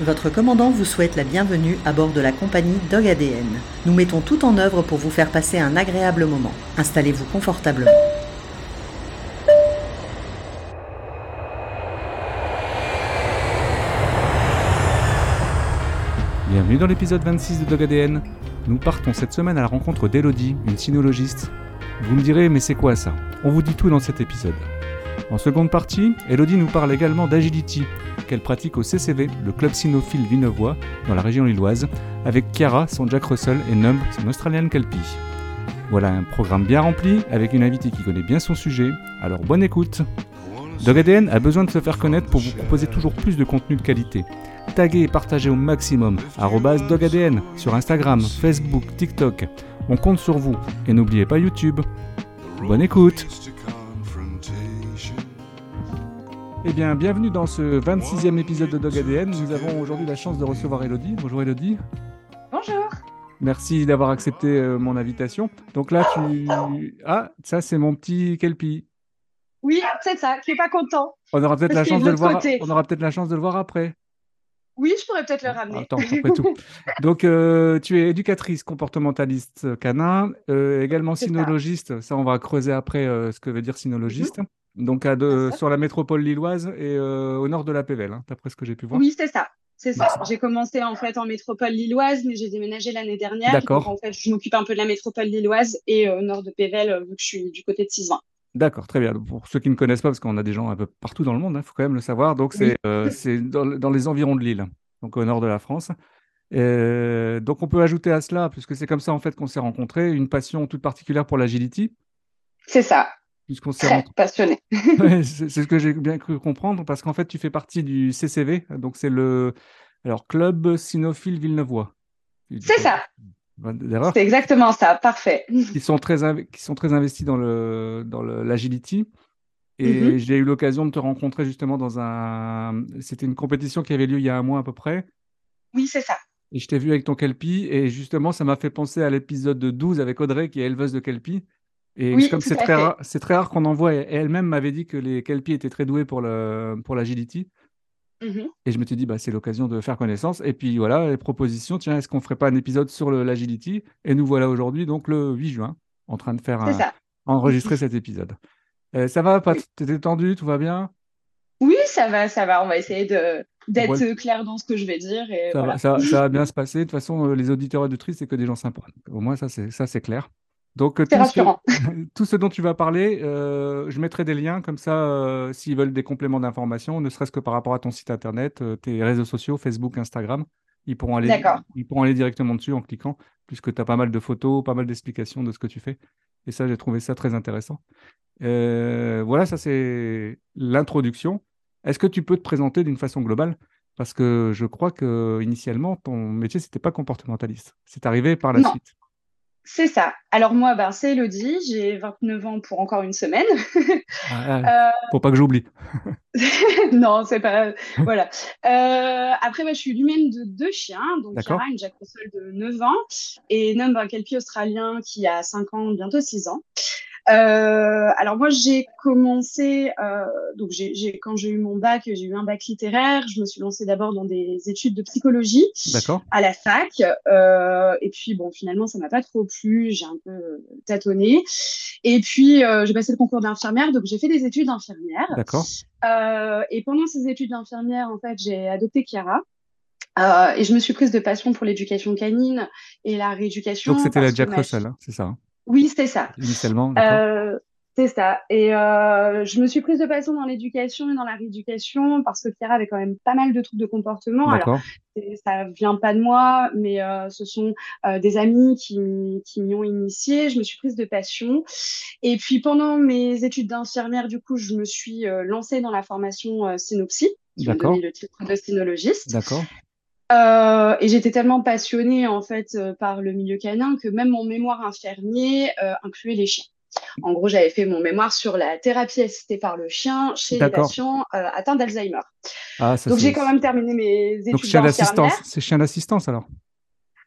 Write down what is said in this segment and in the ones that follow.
Votre commandant vous souhaite la bienvenue à bord de la compagnie Dog ADN. Nous mettons tout en œuvre pour vous faire passer un agréable moment. Installez-vous confortablement. Bienvenue dans l'épisode 26 de Dog ADN. Nous partons cette semaine à la rencontre d'Elodie, une sinologiste. Vous me direz, mais c'est quoi ça? On vous dit tout dans cet épisode. En seconde partie, Elodie nous parle également d'Agility, qu'elle pratique au CCV, le club cynophile Vinevois, dans la région lilloise, avec Chiara, son Jack Russell, et Numb, son Australian Kelpie. Voilà un programme bien rempli, avec une invitée qui connaît bien son sujet, alors bonne écoute Dog ADN a besoin de se faire connaître pour vous proposer toujours plus de contenu de qualité. Taguez et partagez au maximum, DogADN, sur Instagram, Facebook, TikTok. On compte sur vous, et n'oubliez pas YouTube. Bonne écoute Eh bien, bienvenue dans ce 26e épisode de Dog ADN. Nous avons aujourd'hui la chance de recevoir Elodie. Bonjour Elodie. Bonjour. Merci d'avoir accepté euh, mon invitation. Donc là, tu... Ah, ça c'est mon petit Kelpie. Oui, c'est ça, qui est pas content. On aura peut-être la chance de de le voir. côté. On aura peut-être la chance de le voir après. Oui, je pourrais peut-être le ramener. Attends, après tout. Donc, euh, tu es éducatrice comportementaliste canin, euh, également ça. sinologiste. Ça, on va creuser après euh, ce que veut dire sinologiste. Donc, à de- sur la métropole lilloise et euh, au nord de la Pévèle, hein, d'après ce que j'ai pu voir. Oui, c'est ça. C'est ça. J'ai commencé en fait en métropole lilloise, mais j'ai déménagé l'année dernière. D'accord. En fait, je m'occupe un peu de la métropole lilloise et euh, au nord de Pével, euh, vu que je suis du côté de Cisvin. D'accord, très bien. Pour ceux qui ne connaissent pas, parce qu'on a des gens un peu partout dans le monde, il faut quand même le savoir. Donc, c'est Oui. dans, le- dans les environs de Lille, donc au nord de la France. Donc, on peut ajouter à cela, puisque c'est comme ça en fait qu'on s'est rencontrés, une passion toute particulière pour l'agility, C'est ça. Puisqu'on s'est passionné. Ouais, c'est ce que j'ai bien cru comprendre, parce qu'en fait, tu fais partie du CCV, donc c'est le alors, Club Cynophile Villeneuvois. C'est ça. C'est exactement ça. Parfait. Qui sont très, qui sont très investis dans le, dans le- l'agility. Et Mhm. j'ai eu l'occasion de te rencontrer justement dans un. C'était une compétition qui avait lieu il y a un mois à peu près. Oui, c'est ça. Et je t'ai vu avec ton Kelpie. Et justement, ça m'a fait penser à l'épisode de 12 avec Audrey, qui est éleveuse de Kelpie. Et Oui, comme c'est très rare, c'est très rare qu'on en voit, et elle-même m'avait dit que les Kelpies étaient très doués pour l'agility. Mhm. Et je me suis dit, bah, c'est l'occasion de faire connaissance. Et puis voilà, les propositions, tiens, est-ce qu'on ferait pas un épisode sur l'agility? Et nous voilà aujourd'hui, donc le 8 juin, en train de faire un- enregistrer cet épisode. Euh, ça va, Oui. T'es détendu Tout va bien? Oui, ça va, ça va. On va essayer de d'être Ouais. clair dans ce que je vais dire et ça, voilà. va, ça, ça va bien se passer. De toute façon, euh, les auditeurs et auditrices, c'est que des gens sympas. Au moins, ça, c'est ça, c'est clair. Donc, euh, tout ce, rassurant. tout ce dont tu vas parler, euh, je mettrai des liens comme ça, euh, s'ils veulent des compléments d'information, ne serait-ce que par rapport à ton site internet, euh, tes réseaux sociaux, Facebook, Instagram, ils pourront aller, ils pourront aller directement dessus en cliquant, puisque tu as pas mal de photos, pas mal d'explications de ce que tu fais. Et ça, j'ai trouvé ça très intéressant. Voilà, ça c'est l'introduction. Est-ce que tu peux te présenter d'une façon globale? Parce que je crois que initialement, ton métier, c'était pas comportementaliste. C'est arrivé par la Non. suite. C'est ça. Alors moi, ben, c'est Elodie, j'ai 29 ans pour encore une semaine. Ah, Euh, faut pas que j'oublie. non, c'est pas. Voilà. Euh, après, moi, je suis l'humaine de deux chiens. Donc, D'accord. Chiara, une Jack Russell de 9 ans, et Numb, un Kelpie australien qui a 5 ans, bientôt 6 ans. Euh, alors moi j'ai commencé euh, donc quand j'ai eu mon bac j'ai eu un bac littéraire. Je me suis lancée d'abord dans des études de psychologie à la fac. Euh, et puis bon finalement ça m'a pas trop plu. J'ai un peu tâtonné. Et puis euh, j'ai passé le concours d'infirmière. Donc j'ai fait des études d'infirmière D'accord. euh, et pendant ces études d'infirmière, en fait, j'ai adopté Chiara. Euh, et je me suis prise de passion pour l'éducation canine et la rééducation. Donc c'était la Jack Russell, hein, c'est ça, hein, Oui, c'est ça. initialement. Euh, c'est ça. Et euh, je me suis prise de passion dans l'éducation et dans la rééducation parce que Chiara avait quand même pas mal de troubles de comportement. Alors, ça vient pas de moi, mais euh, ce sont euh, des amis qui, m'y- qui m'y ont initié. Je me suis prise de passion. Et puis pendant mes études d'infirmière, du coup, je me suis lancée dans la formation Synopsie, D'accord. le titre de cynologiste. D'accord. Euh, et j'étais tellement passionnée en fait euh, par le milieu canin que même mon mémoire infirmier euh, incluait les chiens. En gros, j'avais fait mon mémoire sur la thérapie assistée par le chien chez les patients atteints d'Alzheimer. Ah, Donc j'ai quand même terminé mes études Donc chien d'assistance, c'est chien d'assistance alors?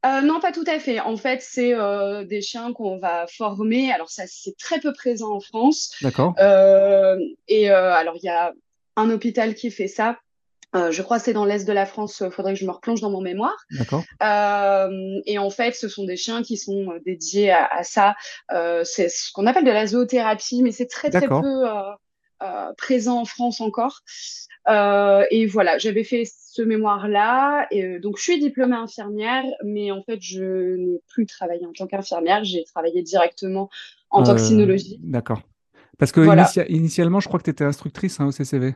Euh, non, pas tout à fait. En fait, c'est euh, des chiens qu'on va former. Alors ça, c'est très peu présent en France. D'accord. Euh, et alors, il y a un hôpital qui fait ça. Euh, je crois que c'est dans l'est de la France. Il faudrait que je me replonge dans mon mémoire. D'accord. Euh, et en fait, ce sont des chiens qui sont euh, dédiés à, à ça. Euh, c'est ce qu'on appelle de la zoothérapie, mais c'est très très peu euh, présent en France encore. et voilà, j'avais fait ce mémoire-là. Et donc, je suis diplômée infirmière, mais en fait, je n'ai plus travaillé en tant qu'infirmière. J'ai travaillé directement en Euh, toxinologie. D'accord. Parce que Voilà. initia- initialement, je crois que tu étais instructrice hein, au CCV.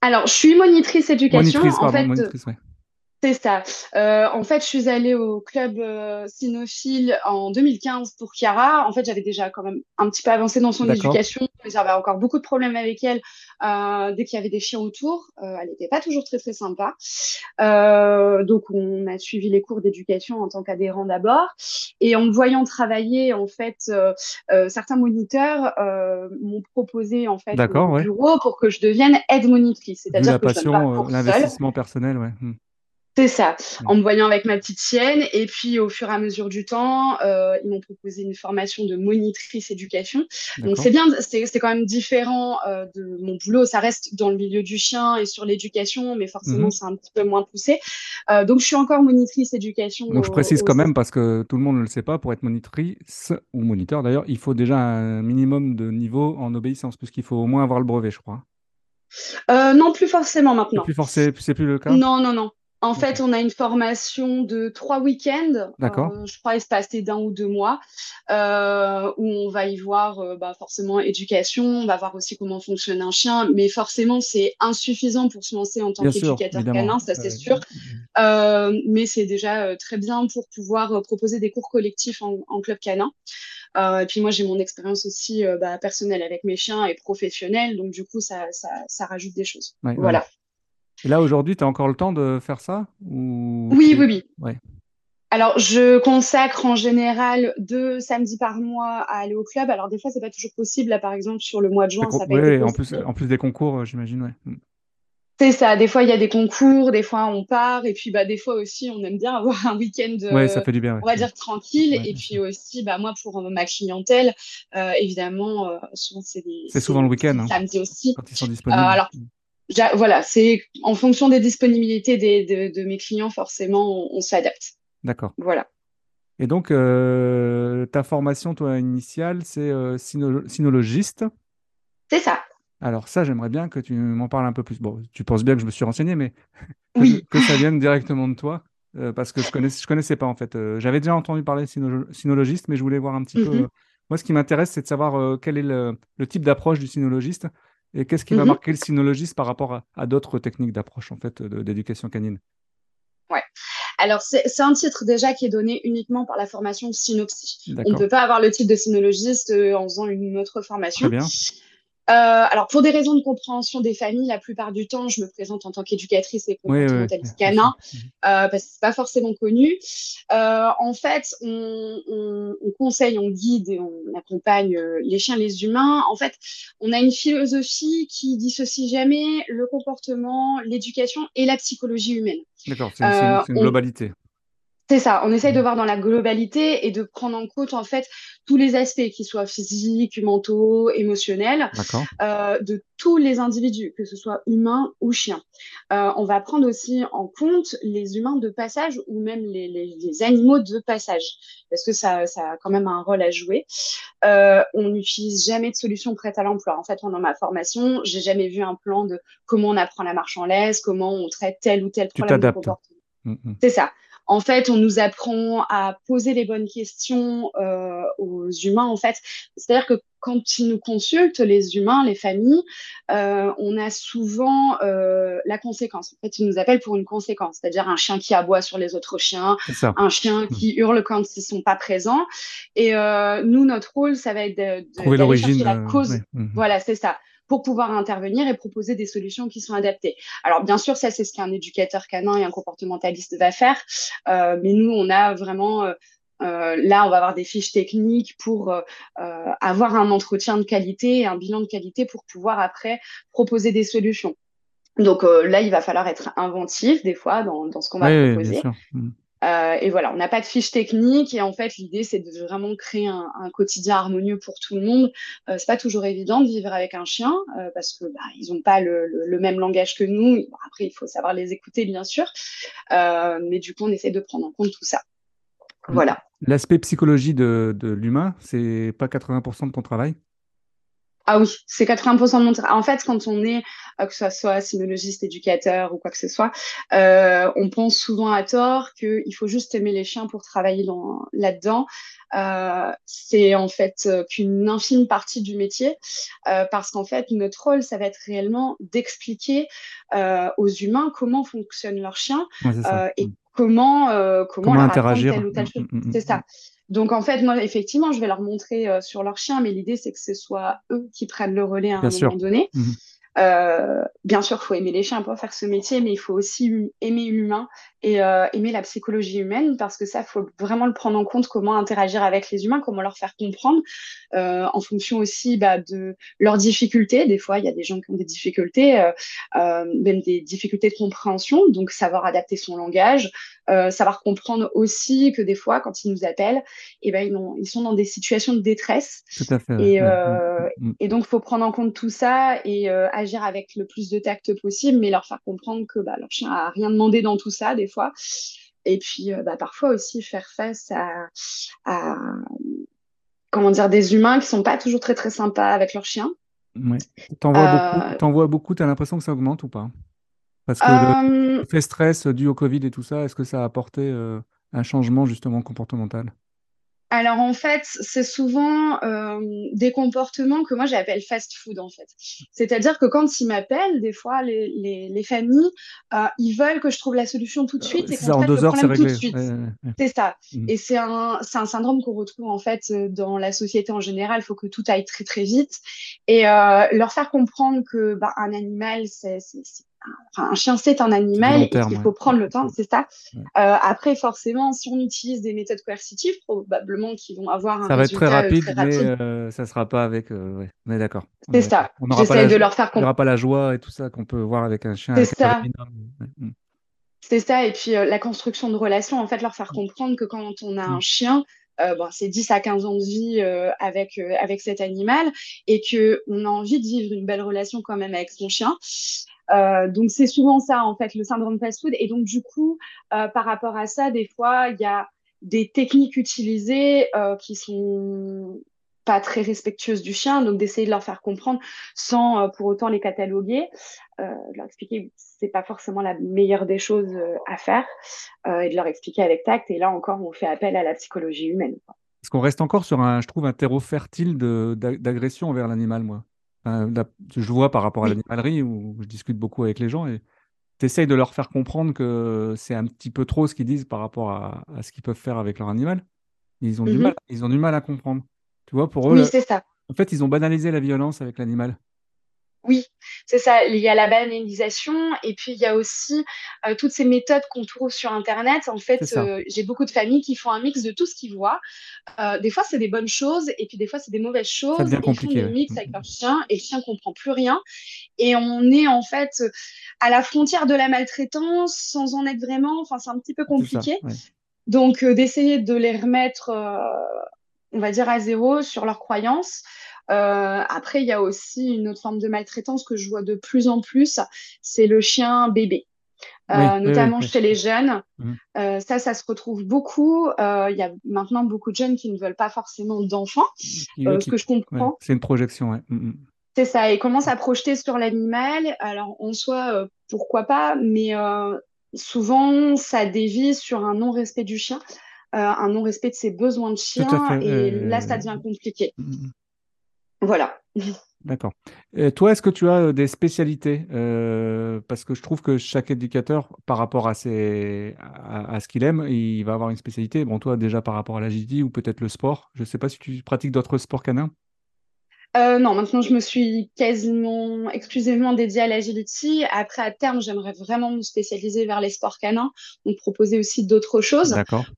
Alors, je suis monitrice éducation. Monitrice, en fait, monitrice, ouais. C'est ça. Euh, en fait, je suis allée au club euh, cynophile en 2015 pour Chiara. En fait, j'avais déjà quand même un petit peu avancé dans son éducation, mais j'avais encore beaucoup de problèmes avec elle euh, dès qu'il y avait des chiens autour. Euh, elle n'était pas toujours très très sympa. Donc, on a suivi les cours d'éducation en tant qu'adhérent d'abord. Et en me voyant travailler, en fait, certains moniteurs m'ont proposé en fait ouais. bureau pour que je devienne aide monitrice, c'est-à-dire que je passion, pas l'investissement personnel, ouais. Hmm. C'est ça, Mm. en me voyant avec ma petite chienne. Et puis, au fur et à mesure du temps, euh, ils m'ont proposé une formation de monitrice éducation. Donc, c'est bien, c'est c'est quand même différent euh, de mon boulot. Ça reste dans le milieu du chien et sur l'éducation, mais forcément, Mhm. c'est un petit peu moins poussé. Euh, donc, je suis encore monitrice éducation. Donc je précise quand même parce que tout le monde ne le sait pas, pour être monitrice ou moniteur d'ailleurs, il faut déjà un minimum de niveau en obéissance, puisqu'il faut au moins avoir le brevet, je crois. Euh, non, plus forcément C'est maintenant. plus forcé, c'est plus le cas? Non, non, non. En fait, on a une formation de trois week-ends, D'accord. euh, je crois espacés d'un ou deux mois, euh, où on va y voir euh, bah, forcément éducation, on va voir aussi comment fonctionne un chien, mais forcément c'est insuffisant pour se lancer en tant qu'éducateur canin, ça c'est sûr. Euh, mais c'est déjà très bien pour pouvoir proposer des cours collectifs en, en club canin. Et puis moi, j'ai mon expérience aussi bah, personnelle avec mes chiens et professionnelle, donc du coup, ça, ça, ça rajoute des choses. ouais, ouais. Et là aujourd'hui, tu as encore le temps de faire ça? Ou Oui, oui, oui. Ouais. Alors, je consacre en général deux samedis par mois à aller au club. Alors, des fois, c'est pas toujours possible. Là, par exemple, sur le mois de juin, ça été ouais, en plus, en plus des concours, euh, j'imagine, ouais. Hmm. C'est ça. Des fois, il y a des concours, des fois, on part. Et puis, bah, des fois aussi, on aime bien avoir un week-end, Ouais, ça euh, fait du bien, ouais. on va dire, tranquille. Ouais, Et puis aussi, bah, moi, pour euh, ma clientèle, euh, évidemment, euh, souvent, c'est des, C'est souvent le week-end, hein, samedis aussi. quand ils sont Euh, disponibles. alors, j'a- voilà, c'est en fonction des disponibilités des, de, de mes clients, forcément, on, on s'adapte. D'accord. Voilà. Et donc, euh, ta formation, toi, initiale, c'est euh, cynologiste. C'est ça. Alors ça, j'aimerais bien que tu m'en parles un peu plus. Bon, tu penses bien que je me suis renseigné, mais que, Oui. que ça vienne directement de toi, euh, parce que je je connaissais pas en fait. J'avais déjà entendu parler de cynologiste, mais je voulais voir un petit peu. Mhm. moi, ce qui m'intéresse, c'est de savoir quel est le, le type d'approche du cynologiste et qu'est-ce qui va Mhm. marquer le cynologiste par rapport à, à d'autres techniques d'approche en fait d'éducation canine? Ouais. Alors, c'est un titre déjà qui est donné uniquement par la formation Synopsie. On ne peut pas avoir le titre de cynologiste euh, en faisant une autre Très formation. bien. Euh, alors, pour des raisons de compréhension des familles, la plupart du temps, je me présente en tant qu'éducatrice et Oui, oui, oui, comportementaliste canin. Mhm. euh, parce que c'est pas forcément connu. Euh, en fait, on, on- on conseille, on guide et on accompagne les chiens, les humains. En fait, on a une philosophie qui dissocie jamais le comportement, l'éducation et la psychologie humaine. D'accord, c'est une, on- globalité. C'est ça, on essaye de Mhm. voir dans la globalité et de prendre en compte en fait tous les aspects, qu'ils soient physiques, mentaux, émotionnels, euh, de tous les individus, que ce soit humains ou chiens. Euh, on va prendre aussi en compte les humains de passage ou même les, les- les animaux de passage, parce que ça, ça a quand même un rôle à jouer. Euh, on n'utilise jamais de solution prête à l'emploi. En fait, pendant ma formation, j'ai jamais vu un plan de comment on apprend la marche en laisse, comment on traite tel ou tel problème de t'adaptes. comportement. Mhm. C'est ça. En fait, on nous apprend à poser les bonnes questions euh, aux humains. En fait, c'est-à-dire que quand ils nous consultent, les humains, les familles, euh, on a souvent euh, la conséquence. En fait, ils nous appellent pour une conséquence, c'est-à-dire un chien qui aboie sur les autres chiens, un chien qui hurle quand ils sont pas présents. Et euh, nous, notre rôle, ça va être de, de- Trouver l'origine. la euh, cause. ouais. Mhm. Voilà, c'est ça pour pouvoir intervenir et proposer des solutions qui sont adaptées. Alors bien sûr, ça c'est ce qu'un éducateur canin et un comportementaliste va faire, euh, mais nous on a vraiment euh, euh, là on va avoir des fiches techniques pour euh, euh, avoir un entretien de qualité et un bilan de qualité pour pouvoir après proposer des solutions. Donc euh, là il va falloir être inventif des fois dans, dans ce qu'on va Oui, proposer. Mhm. et voilà, on n'a pas de fiche technique et en fait l'idée c'est de vraiment créer un, quotidien harmonieux pour tout le monde. c'est pas toujours évident de vivre avec un chien parce que bah, ils n'ont pas le, même langage que nous. après il faut savoir les écouter bien sûr, mais du coup on essaie de prendre en compte tout ça. Voilà. L'aspect psychologie de, de l'humain, c'est pas 80% de ton travail? Ah oui, c'est 80% de mon travail. En fait, quand on est, euh, que ce soit sinologiste, éducateur ou quoi que ce soit, euh, on pense souvent à tort qu'il faut juste aimer les chiens pour travailler là-dedans. Euh, c'est en fait qu'une infime partie du métier, parce qu'en fait, notre rôle, ça va être réellement d'expliquer aux humains comment fonctionne leur chien et mm. comment, comment, comment interagir. Telle ou telle chose. Mm, c'est ça. Donc en fait, moi, effectivement, je vais leur montrer euh, sur leur chien, mais l'idée, c'est que ce soit eux qui prennent le relais à un moment donné. Mhm. Euh, bien sûr, il faut aimer les chiens pour faire ce métier, mais il faut aussi aimer l'humain et euh, aimer la psychologie humaine parce que ça, il faut vraiment le prendre en compte, comment interagir avec les humains, comment leur faire comprendre euh, en fonction aussi bah, de leurs difficultés. Des fois, il y a des gens qui ont des difficultés, même des difficultés de compréhension, donc savoir adapter son langage, savoir comprendre aussi que des fois, quand ils nous appellent, eh ben, ils, ont, ils sont dans des situations de détresse. Tout à fait. Et, euh, mm, et donc, il faut prendre en compte tout ça et euh, agir avec le plus de tact possible, mais leur faire comprendre que bah, leur chien a rien demandé dans tout ça, des fois. Et puis, bah, parfois aussi faire face à, à, comment dire, des humains qui sont pas toujours très, très sympas avec leur chien. Ouais. T'en vois beaucoup, vois beaucoup, t'as l'impression que ça augmente ou pas? Parce que le fait stress dû au Covid et tout ça, est-ce que ça a apporté un changement justement comportemental? Alors en fait, c'est souvent des comportements que moi j'appelle fast food en fait. C'est-à-dire que quand ils m'appellent, des fois les, les, familles, ils veulent que je trouve la solution tout de suite et qu'on traite le problème tout de suite. C'est ça. Mmh. Et c'est un, un syndrome qu'on retrouve en fait dans la société en général. Il faut que tout aille très très vite et leur faire comprendre que bah, un animal c'est un chien, c'est un animal, il faut prendre le temps, c'est ça. Euh, après, forcément, si on utilise des méthodes coercitives, probablement qu'ils vont avoir un ça va être très rapide, mais euh, ça sera pas avec. Euh, on est d'accord. C'est ça. J'essaie de leur faire comprendre. Il n'y aura pas la joie et tout ça qu'on peut voir avec un chien. C'est ça. Mm. C'est ça. Et puis la construction de relations, en fait, leur faire comprendre que quand on a mm. un chien, bon, c'est 10 à 15 ans de vie avec, avec cet animal et qu'on a envie de vivre une belle relation quand même avec son chien. Euh, donc c'est souvent ça en fait le syndrome fast-food. Et donc du coup, euh, par rapport à ça, des fois il y a des techniques utilisées euh, qui sont pas très respectueuses du chien, donc d'essayer de leur faire comprendre sans euh, pour autant les cataloguer, de leur expliquer que c'est pas forcément la meilleure des choses à faire et de leur expliquer avec tact. Et là encore, on fait appel à la psychologie humaine. Parce qu'on reste encore sur un, je trouve, un terreau fertile d'agression envers l'animal, moi? Je vois par rapport à l'animalerie où je discute beaucoup avec les gens et tu essayes de leur faire comprendre que c'est un petit peu trop ce qu'ils disent par rapport à, ce qu'ils peuvent faire avec leur animal. Ils ont, du mmh mal, ils ont du mal à comprendre. Tu vois, pour eux, oui, c'est ça. en fait, ils ont banalisé la violence avec l'animal. Oui, c'est ça. Il y a la banalisation et puis il y a aussi euh, toutes ces méthodes qu'on trouve sur Internet. En fait, euh, j'ai beaucoup de familles qui font un mix de tout ce qu'ils voient. Euh, des fois, c'est des bonnes choses et puis des fois, c'est des mauvaises choses. ils font des mix avec leur chien et le chien comprend plus rien. Et on est en fait à la frontière de la maltraitance sans en être vraiment. Enfin, c'est un petit peu compliqué. Donc, d'essayer de les remettre, on va dire, à zéro sur leurs croyances. Euh, après, il y a aussi une autre forme de maltraitance que je vois de plus en plus, c'est le chien bébé. Euh, notamment chez les jeunes. Mmh. Euh, ça, ça se retrouve beaucoup. Il y a maintenant beaucoup de jeunes qui ne veulent pas forcément d'enfants, ce que je comprends. c'est une projection, ouais. Mmh, mmh. C'est ça, et commencent à projeter sur l'animal. Alors, en soi, pourquoi pas, mais souvent, ça dévie sur un non-respect du chien, un non-respect de ses besoins de chien, et là, ça devient compliqué. Voilà. D'accord. toi, est-ce que tu as des spécialités euh, Parce que je trouve que chaque éducateur, par rapport à, ses, à, ce qu'il aime, il va avoir une spécialité. Bon, toi, déjà par rapport à l'agility ou peut-être le sport. Je ne sais pas si tu pratiques d'autres sports canins. Euh, non, maintenant je me suis quasiment exclusivement dédiée à l'agility. Après, à terme, j'aimerais vraiment me spécialiser vers les sports canins, donc proposer aussi d'autres choses,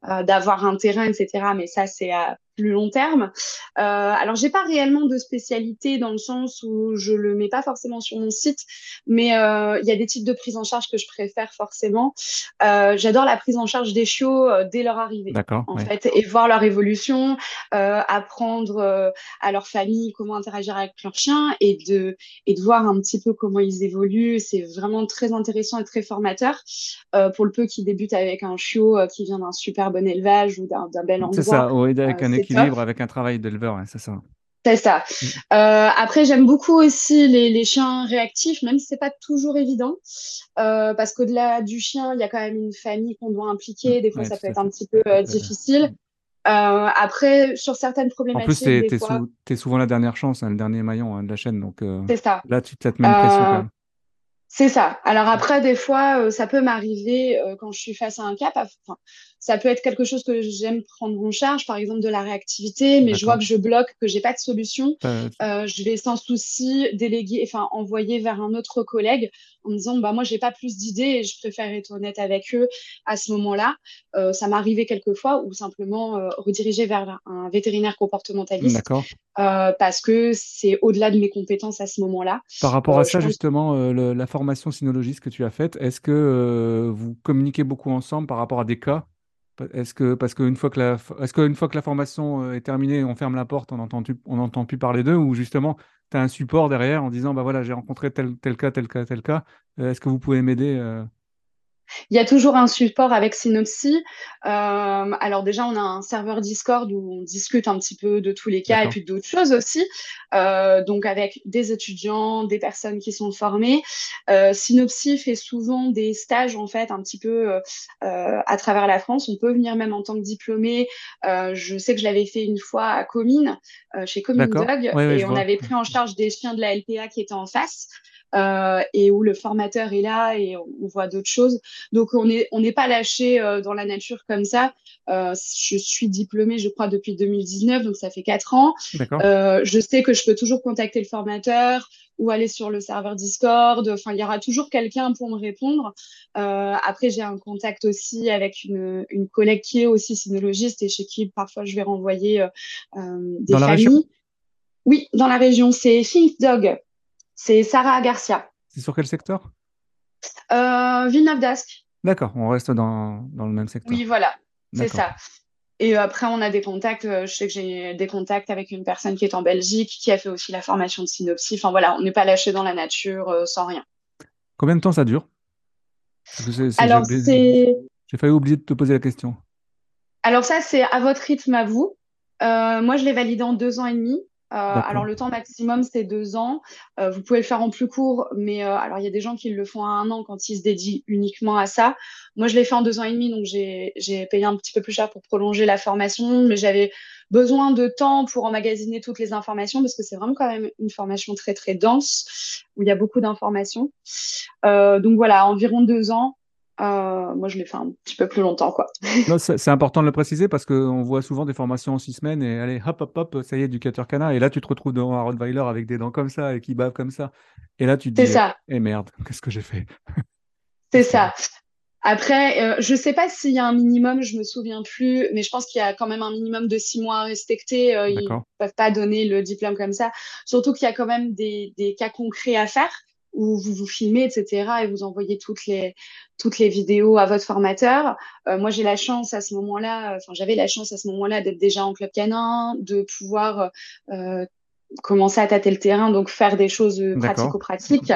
euh, d'avoir un terrain, etc. Mais ça, c'est à plus long terme. Euh, alors, j'ai pas réellement de spécialité dans le sens où je le mets pas forcément sur mon site, mais euh, il y a des types de prise en charge que je préfère forcément. Euh, j'adore la prise en charge des chiots dès leur arrivée, en fait, et voir leur évolution, apprendre à leur famille comment interagir avec leur chien et de et de voir un petit peu comment ils évoluent. C'est vraiment très intéressant et très formateur pour le peu qui débute avec un chiot qui vient d'un super bon élevage ou d'un bel endroit. C'est ça, oui, avec un équilibre, avec un travail d'éleveur, hein, c'est ça. C'est ça. Mm. Euh, après, j'aime beaucoup aussi les, chiens réactifs, même si c'est pas toujours évident, euh, parce qu'au-delà du chien, il y a quand même une famille qu'on doit impliquer. Des fois, ça peut être un petit peu euh, difficile. après, sur certaines problématiques. En plus, tu es, souvent la dernière chance, hein, le dernier maillon hein, de la chaîne. Donc, ça. là, tu te mets une pression quand même. C'est ça. Alors après, des fois, ça peut m'arriver quand je suis face à un cap. Enfin, ça peut être quelque chose que j'aime prendre en charge, par exemple de la réactivité, mais je vois que je bloque, que j'ai pas de solution. Euh, je vais sans souci déléguer, enfin envoyer vers un autre collègue en me disant bah moi j'ai pas plus d'idées et je préfère être honnête avec eux à ce moment-là. Euh, ça m'arrivait quelquefois ou simplement euh, rediriger vers un vétérinaire comportementaliste. parce que c'est au-delà de mes compétences à ce moment-là. Par rapport à ça, justement, la formation sinologiste que tu as faite, est-ce que vous communiquez beaucoup ensemble par rapport à des cas? Est-ce que parce qu'une fois que la est-ce qu'une fois que la formation euh, est terminée, on ferme la porte, on n'entend on n'entend plus parler d'eux, ou justement tu as un support derrière en disant bah voilà j'ai rencontré tel, tel cas, tel cas, tel cas. Euh, est-ce que vous pouvez m'aider euh? Il y a toujours un support avec Synopsy. Euh, alors déjà, on a un serveur Discord où on discute un petit peu de tous les cas et puis d'autres choses aussi. Euh, donc avec des étudiants, des personnes qui sont formées. Euh, Synopsy fait souvent des stages en fait un petit peu à travers la France. On peut venir même en tant que diplômé. je sais que je l'avais fait une fois à Comines, chez Comines Dog, et on avait pris en charge des chiens de la LPA qui étaient en face. Euh, et où le formateur est là et on, voit d'autres choses. Donc on n'est on n'est pas lâché euh, dans la nature comme ça. Euh, je suis diplômée, je crois, depuis 2019, donc ça fait quatre ans. je sais que je peux toujours contacter le formateur ou aller sur le serveur Discord. Enfin, il y aura toujours quelqu'un pour me répondre. après, j'ai un contact aussi avec une, une collègue qui est aussi sinologiste et chez qui parfois je vais renvoyer des dans familles. oui, dans la région, c'est Think Dog. C'est Sarah Garcia. C'est sur quel secteur? Euh, Villeneuve d'Ascq. D'accord, on reste dans, dans, le même secteur. Oui, voilà, c'est ça. Et euh, après, on a des contacts. Euh, je sais que j'ai des contacts avec une personne qui est en Belgique, qui a fait aussi la formation de synopsis. Enfin voilà, on n'est pas lâché dans la nature sans rien. Combien de temps ça dure? Alors, c'est. J'ai failli oublier de te poser la question. Alors, ça, c'est à votre rythme à vous. moi, je l'ai validé en deux ans et demi. Euh, alors le temps maximum c'est deux ans. Euh, vous pouvez le faire en plus court, mais euh, alors il y a des gens qui le font à un an quand ils se dédient uniquement à ça. Moi je l'ai fait en deux ans et demi, donc j'ai payé un petit peu plus cher pour prolonger la formation, mais j'avais besoin de temps pour emmagasiner toutes les informations parce que c'est vraiment quand même une formation très très dense où il y a beaucoup d'informations. donc voilà, environ deux ans. Euh, moi, je l'ai fait un petit peu plus longtemps, quoi. c'est important de le préciser parce qu'on voit souvent des formations en six semaines et allez, hop, hop, hop, ça y est, éducateur canard. Et là, tu te retrouves devant un Rottweiler avec des dents comme ça et qui bave comme ça. Et là, tu te dis, ça. eh merde, qu'est-ce que j'ai fait? C'est ça. Après, euh, je ne sais pas s'il y a un minimum, je me souviens plus, mais je pense qu'il y a quand même un minimum de six mois à respecter. Euh, ils ne peuvent pas donner le diplôme comme ça. Surtout qu'il y a quand même des, des cas concrets à faire où vous vous filmez, etc., et vous envoyez toutes les, toutes les vidéos à votre formateur. Euh, moi, j'ai la chance à ce moment-là, enfin, j'avais la chance à ce moment-là d'être déjà en club canin, de pouvoir euh, commencer à tâter le terrain, donc faire des choses pratico-pratiques.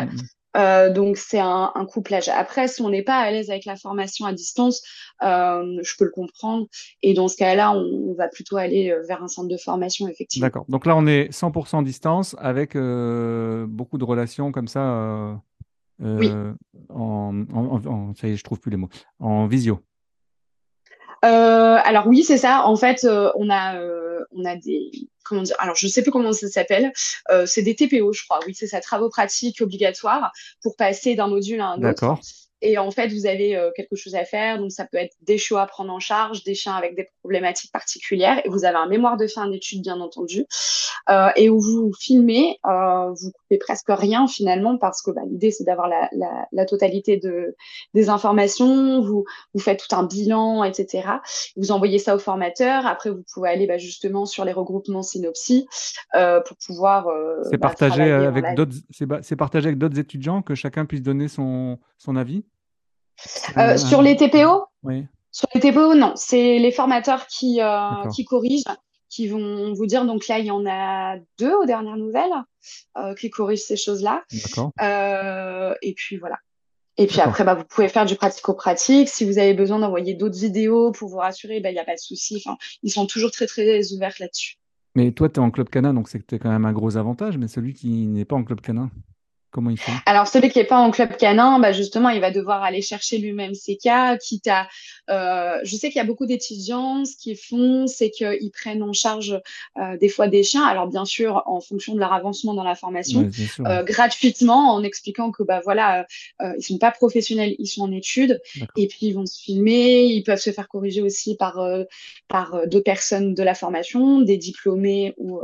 Euh, donc c'est un, un, couplage. Après, si on n'est pas à l'aise avec la formation à distance, euh, je peux le comprendre. Et dans ce cas-là, on, va plutôt aller euh, vers un centre de formation, effectivement. D'accord. Donc là, on est 100% distance avec euh, beaucoup de relations comme ça. Oui. En, en, en, ça y est, je trouve plus les mots. En visio. Alors oui, c'est ça. En fait, on a on a des comment dire alors je sais plus comment ça s'appelle. C'est des TPO je crois. Oui c'est ça. Travaux pratiques obligatoires pour passer d'un module à un autre et en fait, vous avez euh, quelque chose à faire. Donc, ça peut être des chiots à prendre en charge, des chiens avec des problématiques particulières. Et vous avez un mémoire de fin d'études, bien entendu, euh, et où vous filmez. Euh, vous coupez presque rien finalement parce que bah, l'idée, c'est d'avoir la, la, la, totalité de, des informations. Vous, vous faites tout un bilan, etc. Vous envoyez ça au formateur. Après, vous pouvez aller bah, justement sur les regroupements synopsis euh, pour pouvoir. C'est bah, partagé avec d'autres. C'est partagé avec d'autres étudiants que chacun puisse donner son, son avis? Euh, sur les TPO Oui. Sur les TPO, non. C'est les formateurs qui, euh, qui corrigent, qui vont vous dire. Donc là, il y en a deux aux dernières nouvelles euh, qui corrigent ces choses-là. et puis voilà. Et puis après, bah, vous pouvez faire du pratico-pratique. Si vous avez besoin d'envoyer d'autres vidéos pour vous rassurer, bah, il n'y a pas de souci. Enfin, ils sont toujours très, très ouverts là-dessus. Mais toi, tu es en club canin, donc c'est que tu quand même un gros avantage. Mais celui qui n'est pas en club canin? Comment il fait Alors, celui qui n'est pas en club canin, bah justement, il va devoir aller chercher lui-même ses cas, quitte à. Euh, je sais qu'il y a beaucoup d'étudiants, ce qu'ils font, c'est qu'ils prennent en charge euh, des fois des chiens. Alors, bien sûr, en fonction de leur avancement dans la formation, euh, gratuitement, en expliquant que, bah voilà, euh, ils sont pas professionnels, ils sont en études, et puis ils vont se filmer, ils peuvent se faire corriger aussi par, euh, par deux personnes de la formation, des diplômés ou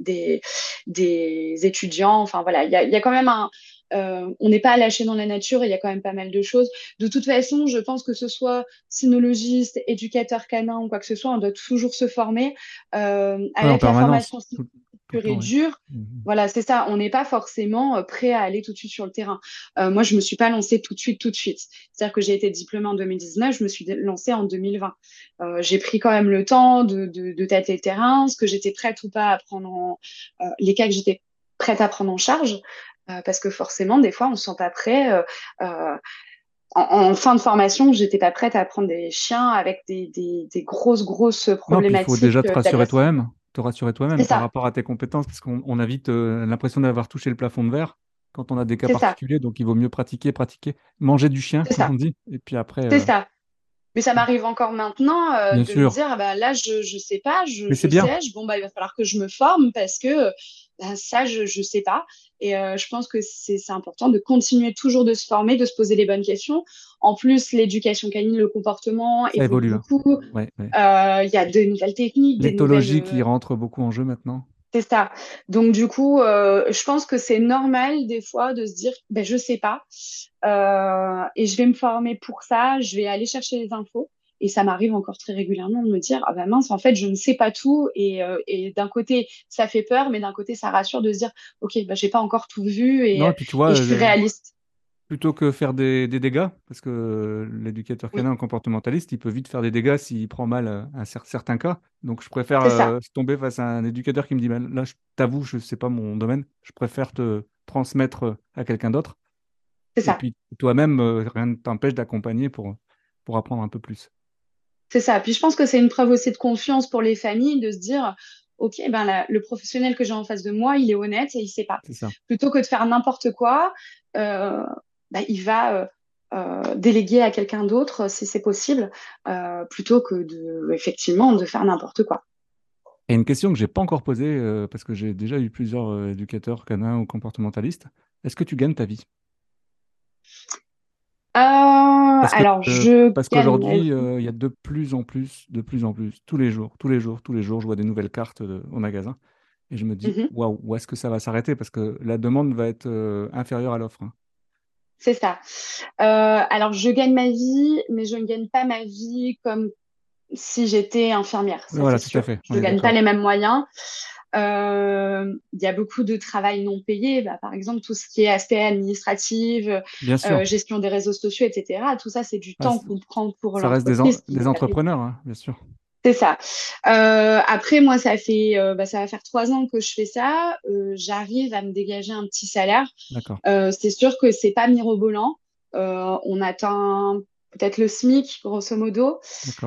des, des étudiants. Enfin voilà, il y a, y a, quand même un. Euh, on n'est pas lâché dans la nature et il y a quand même pas mal de choses. De toute façon, je pense que ce soit sinologiste, éducateur canin ou quoi que ce soit, on doit toujours se former euh, avec la formation pure et dure. Mmh voilà, c'est ça. On n'est pas forcément euh, prêt à aller tout de suite sur le terrain. Euh, moi, je me suis pas lancée tout de suite, tout de suite. C'est-à-dire que j'ai été diplômée en 2019, je me suis lancée en 2020. Euh, j'ai pris quand même le temps de, de, de tâter le terrain, ce que j'étais prête ou pas à prendre en, euh, les cas que j'étais prête à prendre en charge, parce que forcément, des fois, on se sent pas prêt. En, en, fin de formation, j'étais pas prête à prendre des chiens avec des, des, des grosses, grosses problématiques. Il faut déjà te rassurer toi-même te rassurer toi-même par rapport à tes compétences, parce qu'on a vite euh, l'impression d'avoir touché le plafond de verre quand on a des cas particuliers, donc il vaut mieux pratiquer, pratiquer, manger du chien, comme on dit, et puis après. C'est euh, ça. Mais ça m'arrive encore maintenant euh, de me dire, ah bah, là, je ne sais pas, je, je sais, bon, bah, il va falloir que je me forme parce que bah, ça, je ne sais pas. Et euh, je pense que c'est important de continuer toujours de se former, de se poser les bonnes questions. En plus, l'éducation canine, le comportement évolue hein. beaucoup. Euh, il y a de nouvelles techniques. L'éthologie qui rentre beaucoup en jeu maintenant. C'est ça. Donc du coup, euh, je pense que c'est normal des fois de se dire, ben je sais pas, euh, et je vais me former pour ça, je vais aller chercher les infos. Et ça m'arrive encore très régulièrement de me dire, ah ben mince, en fait, je ne sais pas tout. Et, euh, et d'un côté, ça fait peur, mais d'un côté, ça rassure de se dire, ok, ben j'ai pas encore tout vu et, et je suis réaliste plutôt que faire des, dégâts, parce que l'éducateur canin comportementaliste, il peut vite faire des dégâts s'il prend mal euh, un certain cas. Donc, je préfère euh, tomber face à un éducateur qui me dit bah, Là, je t'avoue, je ne sais pas mon domaine, je préfère te transmettre euh, à quelqu'un d'autre. C'est ça. Et puis, toi-même, rien ne t'empêche d'accompagner pour, pour apprendre un peu plus. C'est ça. Puis, je pense que c'est une preuve aussi de confiance pour les familles de se dire ok, ben le professionnel que j'ai en face de moi, il est honnête et il sait pas. Plutôt que de faire n'importe quoi, bah, il va euh, euh, déléguer à quelqu'un d'autre si c'est possible, euh, plutôt que de effectivement de faire n'importe quoi. Et une question que j'ai pas encore posée parce que j'ai déjà eu plusieurs éducateurs canins ou comportementalistes. Est-ce que tu gagnes ta vie? Parce alors je parce qu'aujourd'hui il y a de plus en plus, de plus en plus, tous les jours, tous les jours, tous les jours, je vois des nouvelles cartes au magasin et je me dis mmh waouh, où est-ce que ça va s'arrêter? Parce que la demande va être inférieure à l'offre. Hein. C'est ça. Euh, alors, je gagne ma vie, mais je ne gagne pas ma vie comme si j'étais infirmière. voilà, tout à fait. Je ne gagne pas les mêmes moyens. Euh, il y a beaucoup de travail non payé, bah, par exemple tout ce qui est aspect administratif, euh, gestion des réseaux sociaux, etc. Tout ça, c'est du temps qu'on prend pour Ça reste des, des entrepreneurs, hein, bien sûr. C'est ça. Euh, après, moi, ça fait, euh, bah, ça va faire trois ans que je fais ça. Euh, j'arrive à me dégager un petit salaire. Euh, c'est sûr que c'est pas mirobolant. Euh, on atteint peut-être le SMIC, grosso modo.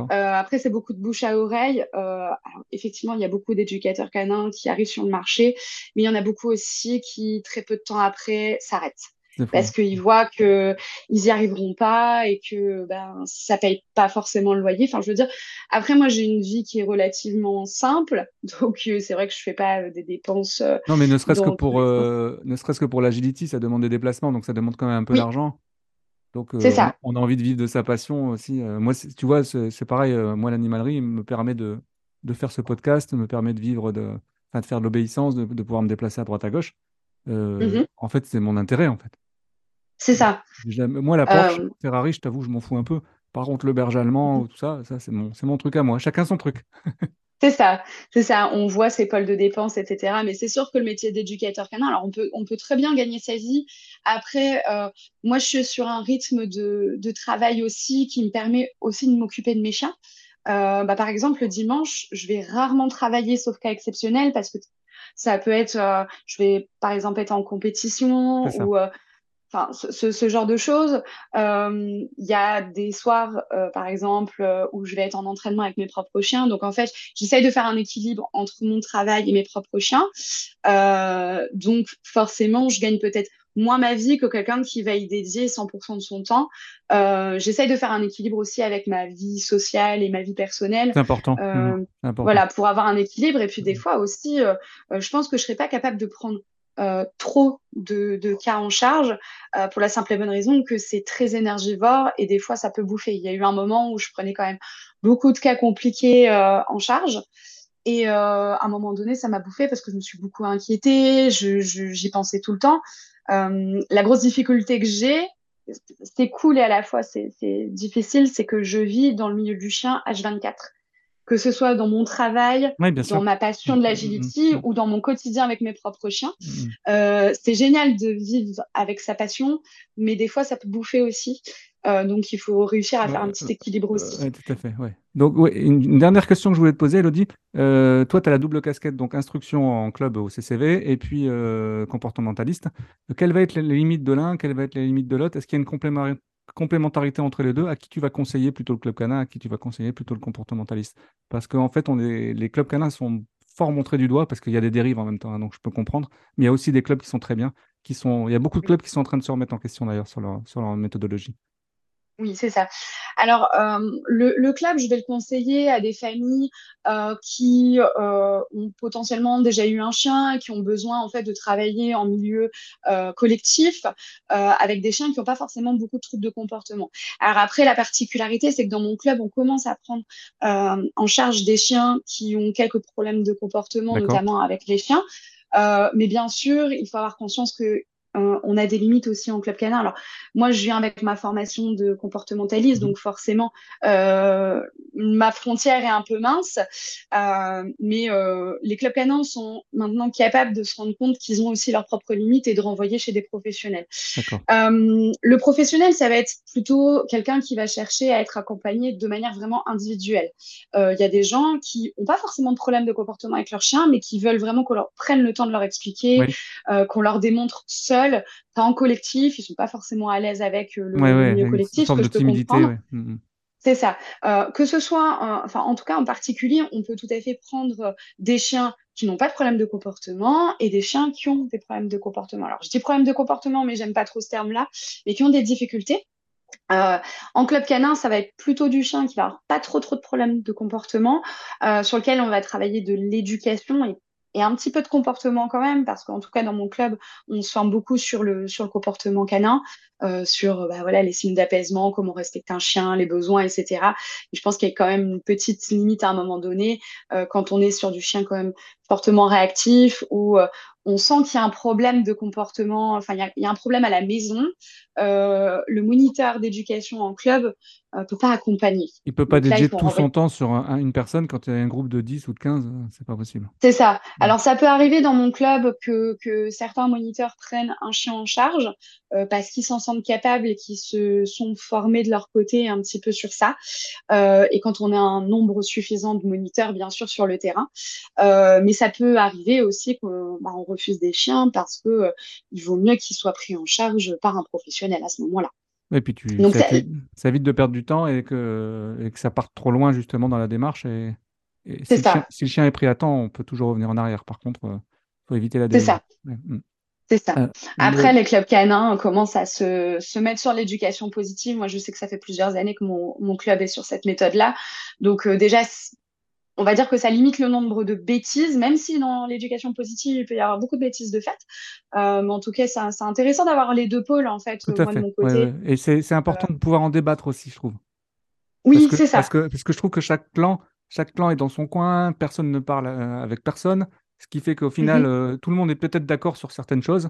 après, c'est beaucoup de bouche à oreille. Alors, effectivement, il y a beaucoup d'éducateurs canins qui arrivent sur le marché, mais il y en a beaucoup aussi qui, très peu de temps après, s'arrêtent parce qu'ils voient qu'ils n'y arriveront pas et que ben, ça paye pas forcément le loyer. Enfin, je veux dire, après, moi, j'ai une vie qui est relativement simple, donc euh, c'est vrai que je fais pas euh, des dépenses. Euh, non, mais ne serait-ce que pour, ne serait-ce que pour l'agility, ça demande des déplacements, donc ça demande quand même un peu d'argent. Donc, euh, ça. on a envie de vivre de sa passion aussi. Euh, moi, tu vois, c'est pareil. euh, moi, l'animalerie me permet de, de faire ce podcast, me permet de vivre, de, de faire de l'obéissance, de, de pouvoir me déplacer à droite à gauche. Euh, Mhm. en fait, c'est mon intérêt, en fait. C'est ça. Moi, la Porsche, Euh, Ferrari, je t'avoue, je m'en fous un peu. Par contre, le berger allemand, ou tout ça, ça, c'est mon, truc à moi. Chacun son truc. C'est ça, c'est ça. On voit ces pôles de dépenses, etc. Mais c'est sûr que le métier d'éducateur canin, alors on peut, on peut très bien gagner sa vie. Après, euh, moi, je suis sur un rythme de, de travail aussi qui me permet aussi de m'occuper de mes chiens. Euh, bah, par exemple, le dimanche, je vais rarement travailler, sauf cas exceptionnel, parce que ça peut être, euh, je vais par exemple être en compétition ou enfin ce, genre de choses. Euh, Il y a des soirs, euh, par exemple, euh, où je vais être en entraînement avec mes propres chiens. Donc en fait, j'essaye de faire un équilibre entre mon travail et mes propres chiens. Donc forcément, je gagne peut-être moins ma vie que quelqu'un qui va y dédier 100% de son temps. J'essaye de faire un équilibre aussi avec ma vie sociale et ma vie personnelle. C'est important. C'est important. voilà, pour avoir un équilibre. Et puis des Mhm. fois aussi, je pense que je serais pas capable de prendre euh, trop de, de cas en charge euh, pour la simple et bonne raison que c'est très énergivore et des fois ça peut bouffer. Il y a eu un moment où je prenais quand même beaucoup de cas compliqués euh, en charge. Et euh, à un moment donné, ça m'a bouffé parce que je me suis beaucoup inquiétée, je, je- j'y pensais tout le temps. Euh, la grosse difficulté que j'ai, c'est cool et à la fois c'est difficile, c'est que je vis dans le milieu du chien H24 que ce soit dans mon travail, Oui, dans sûr. ma passion de Mhm, l'agility mhm, ou dans mon quotidien avec mes propres chiens. Euh, c'est génial de vivre avec sa passion, mais des fois, ça peut bouffer aussi. Euh, donc, il faut réussir à faire un petit équilibre euh, aussi. ouais, tout à fait. Ouais. Donc, ouais, une, une dernière question que je voulais te poser, Elodie. Euh, toi, tu as la double casquette, donc instruction en club au CCV et puis comportementaliste. Quelles vont être les limites de l'un, quelles vont être les limites de l'autre? Est-ce qu'il y a une complémari- complémentarité entre les deux? À qui tu vas conseiller plutôt le club canin, à qui tu vas conseiller plutôt le comportementaliste? Parce qu'en fait, on est, les clubs canins sont fort montrés du doigt parce qu'il y a des dérives en même temps, hein, donc je peux comprendre. Mais il y a aussi des clubs qui sont très bien, qui sont, il y a beaucoup de clubs qui sont en train de se remettre en question d'ailleurs sur leur, sur leur méthodologie. Oui, c'est ça. Alors, euh, le, le club, je vais le conseiller à des familles euh, qui euh, ont potentiellement déjà eu un chien et qui ont besoin en fait de travailler en milieu euh, collectif euh, avec des chiens qui n'ont pas forcément beaucoup de troubles de comportement. Alors après, la particularité, c'est que dans mon club, on commence à prendre euh, en charge des chiens qui ont quelques problèmes de comportement, notamment avec les chiens. Euh, mais bien sûr, il faut avoir conscience que euh, on a des limites aussi en club canin. Alors, moi, je viens avec ma formation de comportementaliste, Mhm. donc forcément, euh, ma frontière est un peu mince. Euh, mais euh, les clubs canins sont maintenant capables de se rendre compte qu'ils ont aussi leurs propres limites et de renvoyer chez des professionnels. Le professionnel, ça va être plutôt quelqu'un qui va chercher à être accompagné de manière vraiment individuelle. Il y a des gens qui n'ont pas forcément de problème de comportement avec leur chien, mais qui veulent vraiment qu'on leur prenne le temps de leur expliquer, Oui. qu'on leur démontre seul, pas en collectif. Ils sont pas forcément à l'aise avec euh, le, Ouais, le ouais, milieu collectif, que je peux comprendre. ouais. Mhm. C'est ça. Euh, que ce soit, euh, enfin, en tout cas, en particulier, on peut tout à fait prendre des chiens qui n'ont pas de problème de comportement et des chiens qui ont des problèmes de comportement. Alors, je dis problème de comportement, mais j'aime pas trop ce terme-là, mais qui ont des difficultés. Euh, en club canin, ça va être plutôt du chien qui va avoir pas trop trop de problèmes de comportement, euh, sur lequel on va travailler de l'éducation et, et un petit peu de comportement quand même, parce qu'en tout cas dans mon club, on se forme beaucoup sur le sur le comportement canin, euh, sur bah, voilà les signes d'apaisement, comment respecter un chien, les besoins, etc. Et je pense qu'il y a quand même une petite limite à un moment donné euh, quand on est sur du chien quand même fortement réactif ou euh, on sent qu'il y a un problème de comportement, enfin il y a, un problème à la maison le moniteur d'éducation en club ne peut pas accompagner. Il peut pas dédier tout son temps sur un- une personne quand il y a un groupe de 10 ou de 15, euh, c'est pas possible. C'est ça. Ouais. Alors, ça peut arriver dans mon club que, que certains moniteurs prennent un chien en charge euh, parce qu'ils s'en sentent capables et qu'ils se sont formés de leur côté un petit peu sur ça. Euh, et quand on a un nombre suffisant de moniteurs, bien sûr, sur le terrain. Euh, mais ça peut arriver aussi qu'on bah, on refuse des chiens parce que euh, il vaut mieux qu'ils soient pris en charge par un professionnel à ce moment-là. Et puis tu, Donc, ça, ça- évite- ça évite de perdre du temps et que, et que ça parte trop loin justement dans la démarche. Et, et si c'est le ça. chien, si le chien est pris à temps, on peut toujours revenir en arrière. Par contre, il faut éviter la C'est ça. Ouais, mm. C'est ça. Euh, Après, le- les clubs canins commencent à se, se mettre sur l'éducation positive. Moi, je sais que ça fait plusieurs années que mon, mon club est sur cette méthode-là. Donc, euh, déjà, on va dire que ça limite le nombre de bêtises, même si dans l'éducation positive, il peut y avoir beaucoup de bêtises de fait. Euh, mais en tout cas, c'est intéressant d'avoir les deux pôles, en fait, tout à moi fait. de mon côté. Et c'est important de pouvoir en débattre aussi, je trouve. Oui, c'est ça. Parce que, parce que je trouve que chaque clan, chaque clan est dans son coin, personne ne parle avec personne, ce qui fait qu'au final, Mhm. tout le monde est peut-être d'accord sur certaines choses,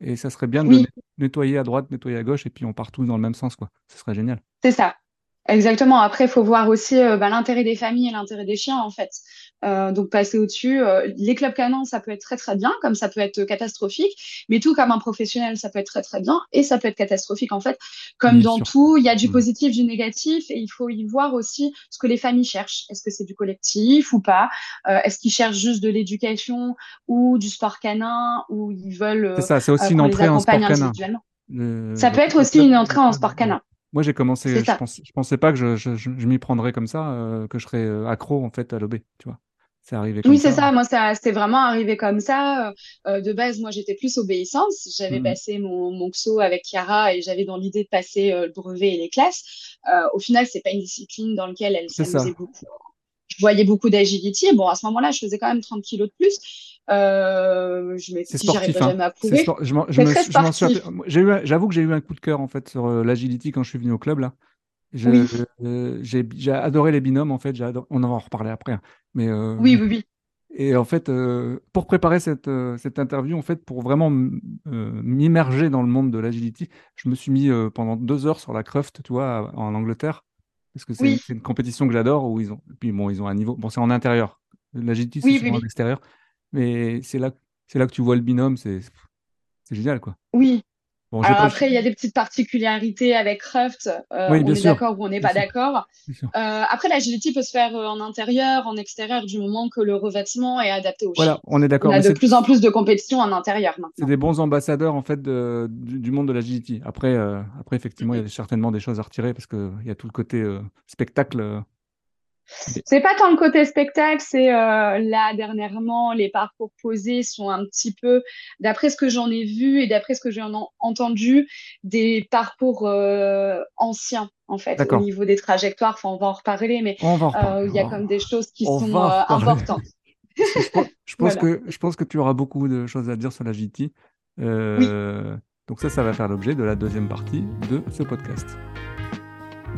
et ça serait bien de Oui, nettoyer à droite, nettoyer à gauche, et puis on part tous dans le même sens, quoi. Ce serait génial. c'est ça. Exactement. Après, il faut voir aussi euh, bah, l'intérêt des familles et l'intérêt des chiens, en fait. Euh, donc, passer au-dessus. euh, les clubs canins, ça peut être très, très bien, comme ça peut être catastrophique. Mais tout comme un professionnel, ça peut être très, très bien et ça peut être catastrophique, en fait. Comme Bien dans sûr. tout, il y a du Mm. positif, du négatif et il faut y voir aussi ce que les familles cherchent. Est-ce que c'est du collectif ou pas? Euh, est-ce qu'ils cherchent juste de l'éducation ou du sport canin ou ils veulent C'est euh, ça, c'est euh, aussi une entrée en sport canin. Ça peut être aussi une entrée en sport canin. Moi, j'ai commencé, C'est je pense, je pensais pas que je, je, je- je m'y prendrais comme ça, euh, que je serais euh, accro en fait à l'OB, tu vois. C'est arrivé comme Oui, c'est ça. ça. Moi, ça, c'était vraiment arrivé comme ça. Euh, de base, moi, j'étais plus obéissance. J'avais Mm. passé mon, mon XO avec Chiara et j'avais dans l'idée de passer euh, le brevet et les classes. Au final, c'est pas une discipline dans laquelle elle C'est s'amusait beaucoup. Je voyais beaucoup d'agility. Bon, à ce moment-là, je faisais quand même 30 kilos de plus. Euh, je m'étais C'est dit, sportif, j'arriverai hein. jamais à sport- Je m'en je me je eu, j'avoue que j'ai eu un coup de cœur en fait sur euh, l'agility quand je suis venu au club là. Je, Oui, euh, j'ai, j'ai adoré les binômes en fait. j'ai adoré- On en va en reparler après. hein. Mais euh, oui, oui, oui. et en fait, pour préparer cette, cette interview, en fait, pour vraiment m'immerger dans le monde de l'agility, je me suis mis pendant deux heures sur la Cruft, tu vois, en Angleterre, parce que c'est une, Oui, c'est une compétition que j'adore où ils ont, puis bon, ils ont un niveau. Bon, c'est en intérieur. L'agility, c'est oui, souvent en extérieur, mais c'est là, c'est là que tu vois le binôme. C'est, c'est génial, quoi. Oui. Bon, Alors pas. après, il y a des petites particularités avec Craft. Euh, Oui, on est sûr, d'accord ou on n'est pas sûr, d'accord. Euh, après, l'agility peut se faire euh, en intérieur, en extérieur, du moment que le revêtement est adapté au chien. Voilà, on est On d'accord. a Mais de c'est, plus en plus de compétitions en intérieur c'est maintenant. des bons ambassadeurs en fait de- du, du monde de l'agility. Après, euh, après effectivement, il y a certainement des choses à retirer parce que il y a tout le côté spectacle. C'est pas tant le côté spectacle, c'est euh, là dernièrement les parcours posés sont un petit peu, d'après ce que j'en ai vu et d'après ce que j'ai en- entendu, des parcours euh, anciens en fait au niveau des trajectoires. Enfin, on va en reparler, mais euh, il y a comme des choses qui On sont importantes. Je pense, je pense Voilà. que, je pense que tu auras beaucoup de choses à dire sur. Oui. Euh, donc ça, ça va faire l'objet de la deuxième partie de ce podcast.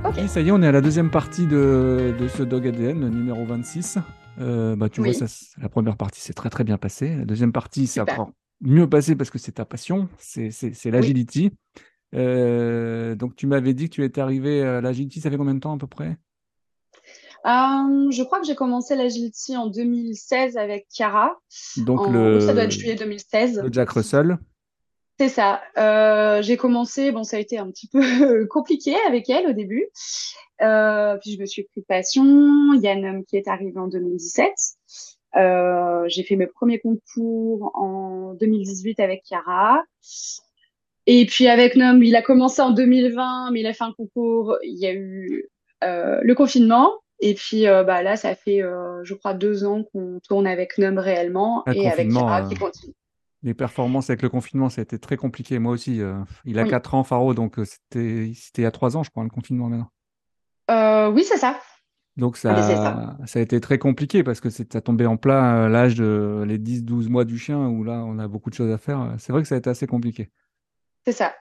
Ok. Et ça y est, on est à la deuxième partie de, de ce Dog ADN, le numéro 26. Euh, bah, tu vois, ça, la première partie s'est très très bien passée. La deuxième partie, Super. encore mieux passé parce que c'est ta passion, c'est Oui. l'agility. Euh, donc tu m'avais dit que tu étais arrivé à l'agility, ça fait combien de temps à peu près? Euh, je crois que j'ai commencé l'agility en 2016 avec Chiara. Donc En... Oui, ça doit être le, juillet 2016. le Jack Russell. C'est ça. Euh, j'ai commencé, bon, ça a été un petit peu compliqué avec elle au début. Euh, puis je me suis pris de passion. Il y a un homme qui est arrivé en 2017. Euh, j'ai fait mes premiers concours en 2018 avec Chiara. Et puis avec Nom, il a commencé en 2020, mais il a fait un concours. Il y a eu le confinement. Et puis euh, bah, là, ça fait, euh, je crois, deux ans qu'on tourne avec Nom réellement Le et avec Chiara euh, qui continue. Les performances avec le confinement, ça a été très compliqué. Moi aussi, euh, il a Oui, 4 ans, Faro, donc euh, c'était il y a 3 ans, je crois, le confinement maintenant. Euh, oui, c'est ça. Donc ça. a été très compliqué parce que ça tombait en plein l'âge de les 10-12 mois du chien où là, on a beaucoup de choses à faire. C'est vrai que ça a été assez compliqué. C'est ça.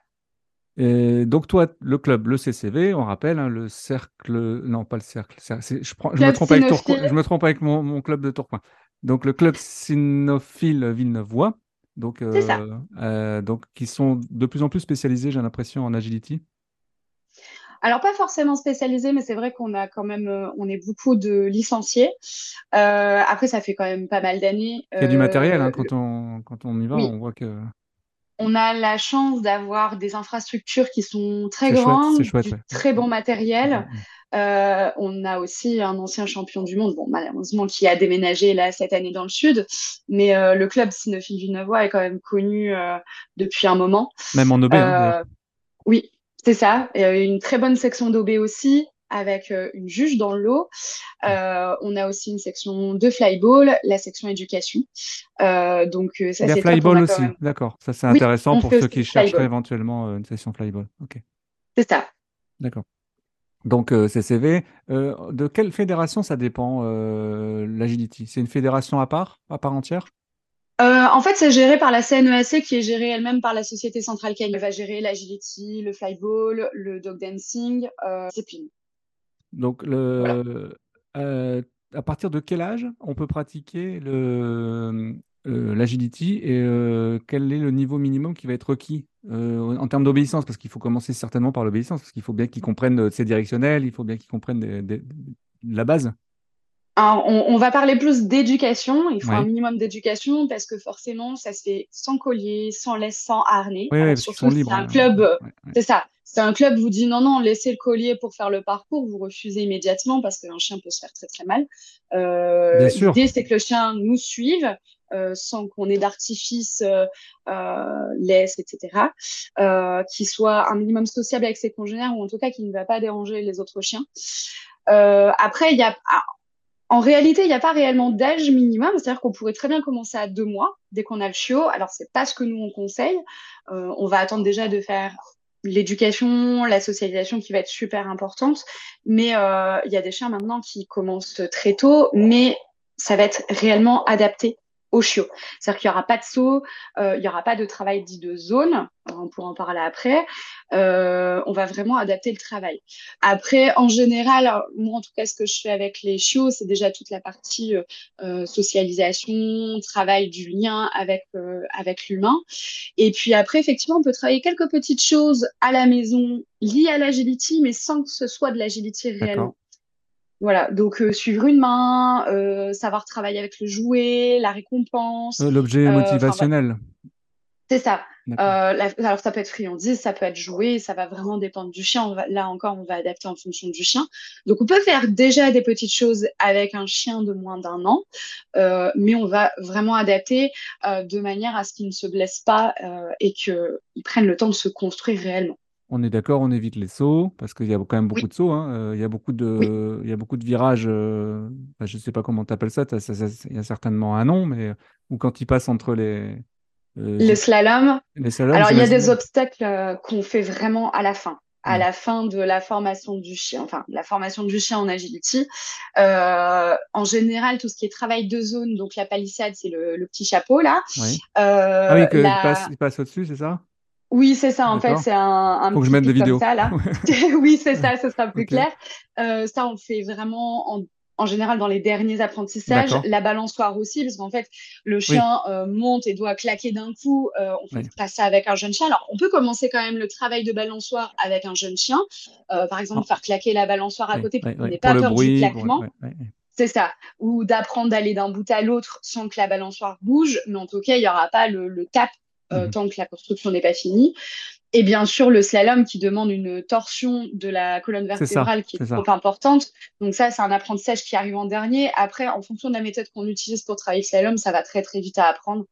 Et donc toi, le club, le CCV, on rappelle, hein, le cercle, non pas le cercle, je, prends- je me trompe avec Tourcoing, cynophile. je me trompe avec mon, mon club de Tourcoing. Donc le club cynophile Villeneuvois, donc, ça. euh, euh, donc qui sont de plus en plus spécialisés, j'ai l'impression, en agility. Alors, pas forcément spécialisé, mais c'est vrai qu'on a quand même, euh, on est beaucoup de licenciés. Euh, après, ça fait quand même pas mal d'années. Il y a du matériel, hein, quand on, quand on y va, oui, on voit que on a la chance d'avoir des infrastructures qui sont très chouette, grandes, chouette, du ouais. très bon matériel. Euh, on a aussi un ancien champion du monde, bon, malheureusement, qui a déménagé là cette année dans le sud. Mais euh, le club Cynophile Villeneuvois est quand même connu euh, depuis un moment. Même en OB, hein, oui, c'est ça. Et, euh, une très bonne section d'OB aussi, avec une juge dans le lot. Euh, on a aussi une section de flyball, la section éducation. Euh, donc ça Il y a c'est flyball a aussi, même. d'accord. Ça, c'est Oui, intéressant pour ceux qui chercheraient éventuellement une session flyball. Ok, C'est ça. d'accord. Donc CCV, de quelle fédération ça dépend l'agility? C'est une fédération à part, à part entière? En fait, c'est géré par la CNESC qui est gérée elle-même par la Société Centrale. Elle va gérer l'agility, le flyball, le dog dancing, euh, discipline. Donc, le, à partir de quel âge on peut pratiquer le, euh, l'agility et euh, quel est le niveau minimum qui va être requis euh, en termes d'obéissance? Parce qu'il faut commencer certainement par l'obéissance, parce qu'il faut bien qu'ils comprennent ces directionnels, il faut bien qu'ils comprennent la base. on, va parler plus d'éducation. Il faut un minimum d'éducation parce que forcément, ça se fait sans collier, sans laisse, sans harnais. Oui, surtout si c'est un hein. club. C'est ça. C'est un club vous dit non, non, laissez le collier pour faire le parcours, vous refusez immédiatement parce qu'un chien peut se faire très très mal. L'idée, c'est que le chien nous suive euh, sans qu'on ait d'artifice, euh, euh, laisse, etc., qui soit un minimum sociable avec ses congénères ou en tout cas qui ne va pas déranger les autres chiens. après, il y a, ah, en réalité, il n'y a pas réellement d'âge minimum, c'est-à-dire qu'on pourrait très bien commencer à deux mois dès qu'on a le chiot. Alors, c'est pas ce que nous on conseille. on va attendre déjà de faire l'éducation, la socialisation qui va être super importante. Mais il y a des chiens maintenant qui commencent très tôt, mais ça va être réellement adapté au. C'est-à-dire qu'il n'y aura pas de saut, euh, il n'y aura pas de travail dit de zone, on pourra en parler après. Euh, on va vraiment adapter le travail. Après, en général, moi en tout cas, ce que je fais avec les chiots, c'est déjà toute la partie euh, socialisation, travail du lien avec, avec l'humain. Et puis après, effectivement, on peut travailler quelques petites choses à la maison liées à l'agility, mais sans que ce soit de l'agility réellement. Voilà, donc euh, suivre une main, euh, savoir travailler avec le jouet, la récompense. Euh, l'objet motivationnel. c'est ça. alors ça peut être friandise, ça peut être jouet, ça va vraiment dépendre du chien. là encore, on va adapter en fonction du chien. Donc on peut faire déjà des petites choses avec un chien de moins d'un an, mais on va vraiment adapter de manière à ce qu'il ne se blesse pas et qu'il prenne le temps de se construire réellement. On est d'accord, on évite les sauts parce qu'il y a quand même beaucoup de sauts. Hein. Euh, il y a beaucoup de, il y a beaucoup de virages. Euh, bah, je ne sais pas comment tu appelles ça, Il y a certainement un nom, mais ou quand il passe entre les. Euh, les slaloms. Alors il y a des obstacles qu'on fait vraiment à la fin à la fin de la formation du chien, enfin la formation du chien en agility. en général, tout ce qui est travail de zone, donc la palissade, c'est le, petit chapeau là. ah oui, que il passe au-dessus, c'est ça? Oui, c'est ça. En fait, c'est un, un Faut que je mette des vidéos. Ça, là. oui, c'est ça. Ce sera plus clair. Euh, ça, on fait vraiment en, en, général dans les derniers apprentissages. La balançoire aussi, parce qu'en fait, le chien euh, monte et doit claquer d'un coup. Euh, on fait pas ça avec un jeune chien. Alors, on peut commencer quand même le travail de balançoire avec un jeune chien. Euh, par exemple, faire claquer la balançoire à côté pour qu'on n'ait pas peur du claquement. C'est ça. Ou d'apprendre d'aller d'un bout à l'autre sans que la balançoire bouge. Mais en tout cas, il n'y aura pas le, le tap euh, mhm. tant que la construction n'est pas finie. Et bien sûr, le slalom qui demande une torsion de la colonne vertébrale qui est, trop importante. Donc ça, c'est un apprentissage qui arrive en dernier. Après, en fonction de la méthode qu'on utilise pour travailler le slalom, ça va très très vite à apprendre.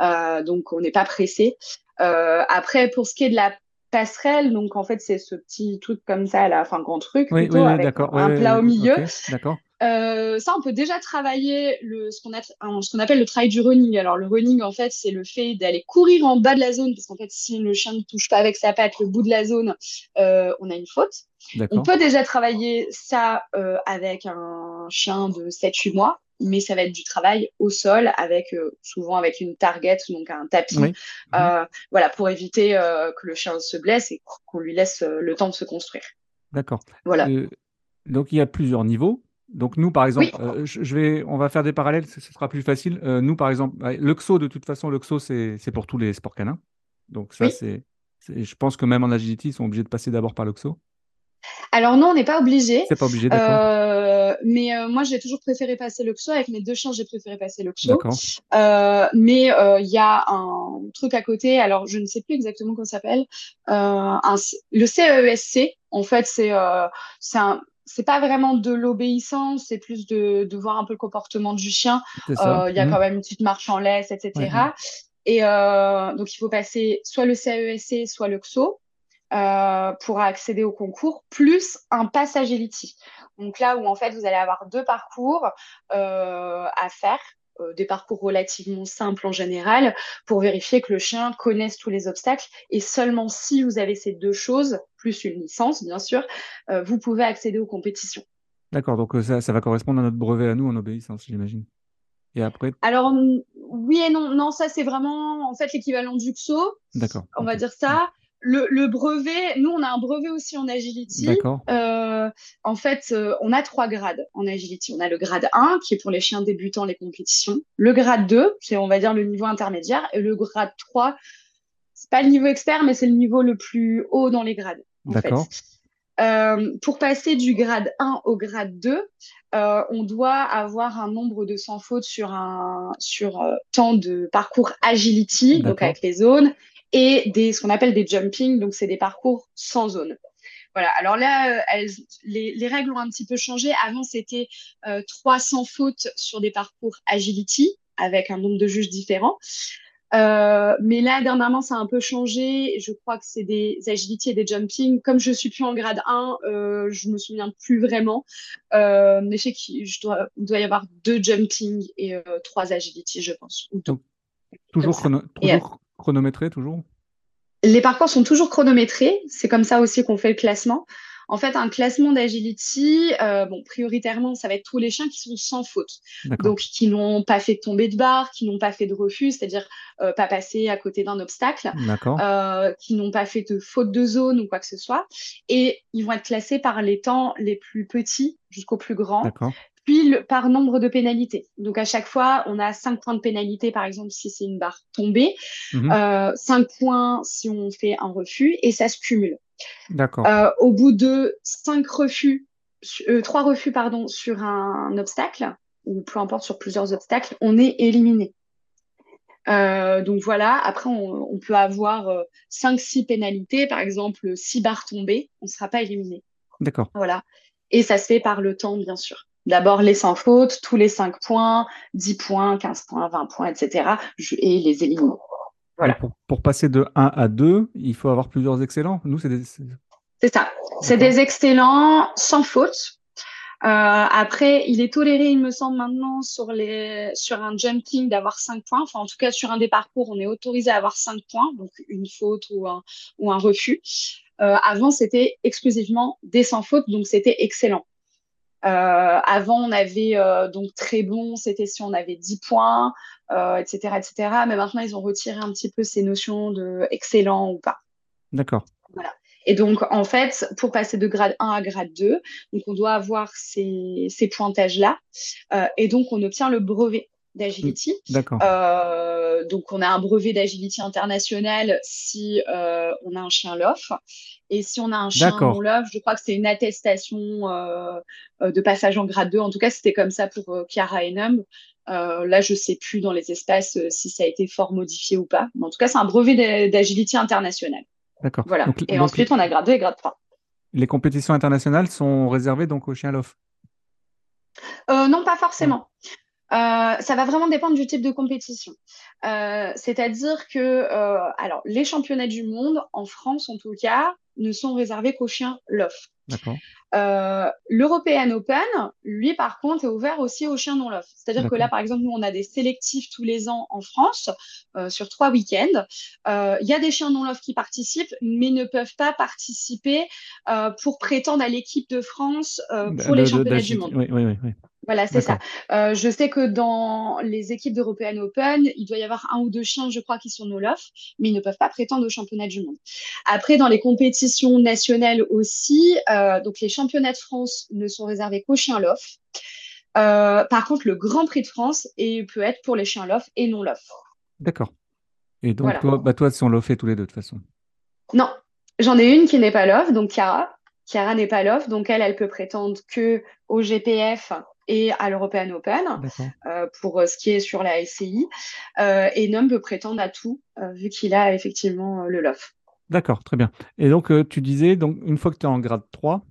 Euh, donc on n'est pas pressé. Euh, après, pour ce qui est de la passerelle, donc en fait c'est ce petit truc comme ça, là, enfin grand truc, plutôt, avec un plat au milieu. d'accord. Euh, ça, on peut déjà travailler le, ce qu'on appelle le travail du running. Alors, le running, en fait, c'est le fait d'aller courir en bas de la zone, parce qu'en fait, si le chien ne touche pas avec sa patte le bout de la zone, euh, on a une faute. On peut déjà travailler ça euh, avec un chien de 7-8 mois, mais ça va être du travail au sol, avec souvent avec une target, donc un tapis, mhm. voilà, pour éviter que le chien se blesse et qu'on lui laisse le temps de se construire. D'accord. Voilà. donc, il y a plusieurs niveaux. Donc nous, par exemple, euh, je vais, on va faire des parallèles, ce, sera plus facile. Euh, nous, par exemple, le XO, de toute façon, le XO, c'est pour tous les sports canins. Donc ça, c'est, je pense que même en agility, ils sont obligés de passer d'abord par le XO. Alors non, on n'est pas obligé. C'est pas obligé, d'accord. Euh, mais moi, j'ai toujours préféré passer le XO. Avec mes deux chiens, j'ai préféré passer le XO. mais il y a un truc à côté. Alors, je ne sais plus exactement comment ça s'appelle. le CESC, e en fait, c'est c'est un c'est pas vraiment de l'obéissance, c'est plus de, de, voir un peu le comportement du chien. Euh, il y a mmh. quand même une petite marche en laisse, etc. Et euh, donc, il faut passer soit le CESC, soit le XO euh, pour accéder au concours, plus un pass agility. Donc là où en fait, vous allez avoir deux parcours à faire des parcours relativement simples en général, pour vérifier que le chien connaisse tous les obstacles. Et seulement si vous avez ces deux choses, plus une licence, bien sûr, vous pouvez accéder aux compétitions. D'accord, donc ça, ça va correspondre à notre brevet à nous en obéissance, j'imagine. Et après? Alors, oui et non. Non, ça, c'est vraiment en fait l'équivalent du XO. D'accord. On va dire ça. Le, brevet, nous, on a un brevet aussi en agility. D'accord. Euh, en fait, euh, on a trois grades en agility. On a le grade 1, qui est pour les chiens débutants, les compétitions. Le grade 2, c'est, on va dire, le niveau intermédiaire. Et le grade 3, c'est pas le niveau expert, mais c'est le niveau le plus haut dans les grades. D'accord. Euh, pour passer du grade 1 au grade 2, euh, on doit avoir un nombre de sans fautes sur un sur euh, temps de parcours agility, donc avec les zones, et des ce qu'on appelle des jumping, donc c'est des parcours sans zone. Voilà. Alors là, les, les, règles ont un petit peu changé. Avant, c'était 300 fautes sur des parcours agility avec un nombre de juges différents. Euh, mais là, dernièrement, ça a un peu changé. Je crois que c'est des agility et des jumping. Comme je suis plus en grade 1, euh, je me souviens plus vraiment. Euh, mais je sais qu'il doit, doit, y avoir deux jumping et euh, trois agility, je pense. Donc, toujours, chrono toujours chronométré, toujours? Les parcours sont toujours chronométrés. C'est comme ça aussi qu'on fait le classement. En fait, un classement d'agility, euh, bon, prioritairement, ça va être tous les chiens qui sont sans faute. Donc, qui n'ont pas fait de tombée de barre, qui n'ont pas fait de refus, c'est-à-dire euh, pas passer à côté d'un obstacle, euh, qui n'ont pas fait de faute de zone ou quoi que ce soit. Et ils vont être classés par les temps les plus petits jusqu'aux plus grands puis par nombre de pénalités. Donc à chaque fois, on a 5 points de pénalité, par exemple, si c'est une barre tombée, euh, 5 points si on fait un refus, et ça se cumule. D'accord. Euh, au bout de 5 refus, euh, 3 refus pardon, sur un, obstacle, ou peu importe sur plusieurs obstacles, on est éliminé. Euh, donc voilà, après on, on peut avoir 5-6 euh, pénalités, par exemple 6 barres tombées, on ne sera pas éliminé. D'accord. Voilà. Et ça se fait par le temps, bien sûr. D'abord les sans faute, tous les 5 points, 10 points, 15 points, 20 points, etc. et les éliminer. Voilà. Pour, passer de 1 à 2, il faut avoir plusieurs excellents. Nous, c'est des... C'est ça. C'est des excellents sans faute. Euh, après, il est toléré, il me semble, maintenant sur, les, sur un jumping d'avoir 5 points. Enfin, en tout cas, sur un des parcours, on est autorisé à avoir 5 points, donc une faute ou un, ou un refus. Euh, avant, c'était exclusivement des sans faute, donc c'était excellent. Euh, avant, on avait euh, donc très bon, c'était si on avait 10 points, etc., euh, etc. Mais maintenant, ils ont retiré un petit peu ces notions de excellent ou pas. D'accord. Voilà. Et donc, en fait, pour passer de grade 1 à grade 2, donc on doit avoir ces, ces pointages-là. et donc, on obtient le brevet d'agility. D'accord. Euh, donc, on a un brevet d'agility international si euh, on a un chien LOF. Et si on a un chien non LOF, je crois que c'est une attestation euh, de passage en grade 2. En tout cas, c'était comme ça pour Chiara et Num. là, je ne sais plus dans les espaces si ça a été fort modifié ou pas. Mais en tout cas, c'est un brevet d'agility international. D'accord. Voilà. et ensuite, on a grade 2 et grade 3. Les compétitions internationales sont réservées donc aux chiens LOF? Non, pas forcément. Euh, ça va vraiment dépendre du type de compétition. Euh, c'est-à-dire que, euh, alors, les championnats du monde, en France en tout cas, ne sont réservés qu'aux chiens LOF. Euh, L'European Open, lui, par contre, est ouvert aussi aux chiens non LOF. C'est-à-dire que là, par exemple, nous, on a des sélectifs tous les ans en France euh, sur trois week-ends. Il y a des chiens non LOF qui participent, mais ne peuvent pas participer pour prétendre à l'équipe de France pour les championnats du monde. Oui, oui, oui. Voilà, c'est ça. Euh, je sais que dans les équipes d'European Open, il doit y avoir un ou deux chiens, je crois, qui sont no lof, mais ils ne peuvent pas prétendre au championnat du monde. Après, dans les compétitions nationales aussi, euh, donc les championnats de France ne sont réservés qu'aux chiens lof. Euh, par contre, le Grand Prix de France et peut être pour les chiens lof et non lof. D'accord. Et donc, toi, bah, toi, sont lofés tous les deux de toute façon. Non, j'en ai une qui n'est pas lof, donc Chiara. Chiara n'est pas lof, donc elle, elle peut prétendre que au GPF et à l'European Open euh, pour euh, ce qui est sur la SCI. Euh, et Nom peut prétendre à tout vu qu'il a effectivement le LOF. D'accord, très bien. Et donc, tu disais, donc, une fois que tu es en grade 3,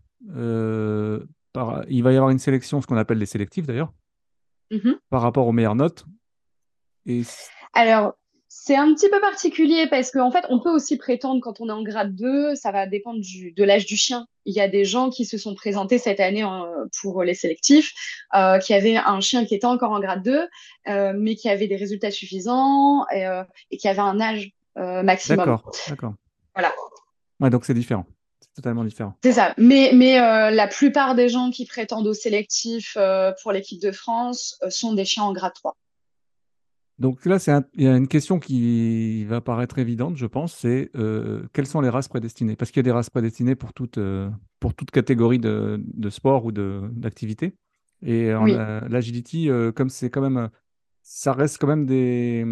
par, il va y avoir une sélection, ce qu'on appelle les sélectifs d'ailleurs, mm-hmm. par rapport aux meilleures notes. Et... Alors, C'est un petit peu particulier parce qu'en fait, on peut aussi prétendre quand on est en grade 2, ça va dépendre du, de l'âge du chien. Il y a des gens qui se sont présentés cette année pour les sélectifs, euh, qui avaient un chien qui était encore en grade 2, euh, mais qui avait des résultats suffisants et, euh, et qui avait un âge maximum. D'accord, d'accord. Voilà. Ouais, donc c'est différent. C'est totalement différent. C'est ça. Mais, mais euh, la plupart des gens qui prétendent au sélectif euh, pour l'équipe de France euh, sont des chiens en grade 3. Donc là, c'est il y a une question qui va paraître évidente, je pense, c'est euh, quelles sont les races prédestinées? Parce qu'il y a des races prédestinées pour toute, euh, pour toute catégorie de, de sport ou d'activité. Et Oui. a- l'agility, euh, comme c'est quand même, euh, ça reste quand même des,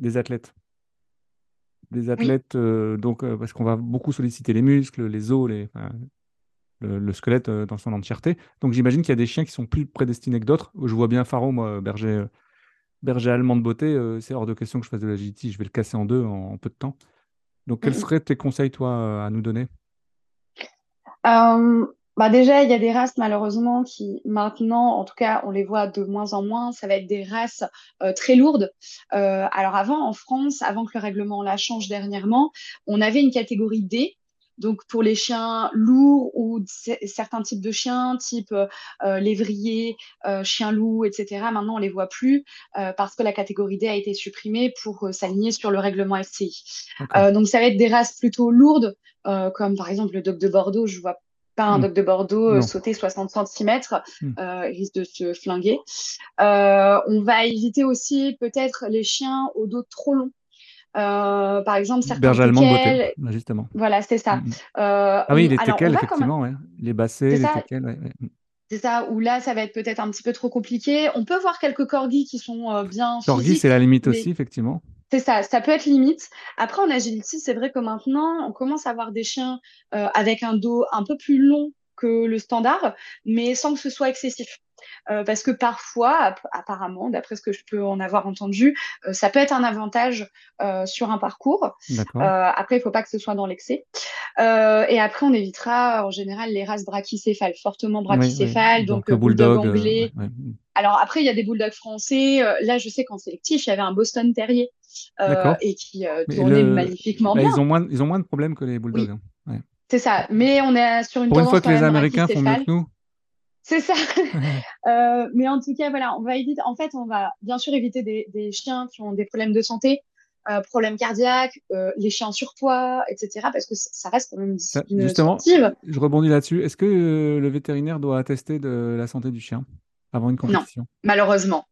des athlètes. Des athlètes, euh, donc, euh, parce qu'on va beaucoup solliciter les muscles, les os, les, le, le squelette euh, dans son entièreté. Donc j'imagine qu'il y a des chiens qui sont plus prédestinés que d'autres. Je vois bien Faro, moi, berger, euh, berger allemand de beauté, euh, c'est hors de question que je fasse de l'agility, je vais le casser en deux en, en peu de temps. Donc quels Mhm. seraient tes conseils, toi, à nous donner? Euh, bah déjà, il y a des races malheureusement qui maintenant, en tout cas, on les voit de moins en moins. Ça va être des races euh, très lourdes. Euh, alors avant, en France, avant que le règlement la change dernièrement, on avait une catégorie D. Donc pour les chiens lourds ou certains types de chiens, type euh, lévrier, euh, chien loup, etc. Maintenant, on les voit plus euh, parce que la catégorie D a été supprimée pour euh, s'aligner sur le règlement FCI. Euh, donc ça va être des races plutôt lourdes, euh, comme par exemple le dog de Bordeaux. Je vois pas un Hmm. dog de Bordeaux euh, Non. sauter 60 cm, Hmm. euh, il risque de se flinguer. Euh, on va éviter aussi peut-être les chiens au dos trop long. Euh, par exemple, certains Berger allemand beauté, justement. voilà, c'est ça. Mm, mm. Euh, Ah oui, les teckels, même, effectivement, ouais. Les bassets, les ça, teckels, ouais, ouais. Mm. c'est ça, où là, ça va être peut-être un petit peu trop compliqué. On peut voir quelques corgis qui sont euh, bien Corgi, physiques, c'est la limite mais aussi, effectivement. C'est ça, ça peut être limite. Après, en agility, c'est vrai que maintenant, on commence à avoir des chiens avec un dos un peu plus long que le standard, mais sans que ce soit excessif. Euh, parce que parfois, app- apparemment, d'après ce que je peux en avoir entendu, euh, ça peut être un avantage euh, sur un parcours. Après, il faut pas que ce soit dans l'excès. Et après, on évitera en général les races brachycéphales, fortement Oui, oui. brachycéphales, donc Donc bulldog bulldog, anglais, ouais, ouais. Alors après, il y a des bulldogs français. Là, je sais qu'en sélectif, il y avait un Boston Terrier et qui tournait le... magnifiquement bah, bien. ils ont moins, ils ont moins de problèmes que les bulldogs. Oui, hein. Ouais. c'est ça. Mais on est sur une Pour une fois que les Américains font mieux que nous. C'est ça. Euh, mais en tout cas, voilà, on va éviter. En fait, on va bien sûr éviter des, des chiens qui ont des problèmes de santé, euh, problèmes cardiaques, euh, les chiens en surpoids, etc. Parce que ça reste quand même une justement, sportive. je rebondis là-dessus. Est-ce que le vétérinaire doit attester de la santé du chien avant une Non, compétition? malheureusement.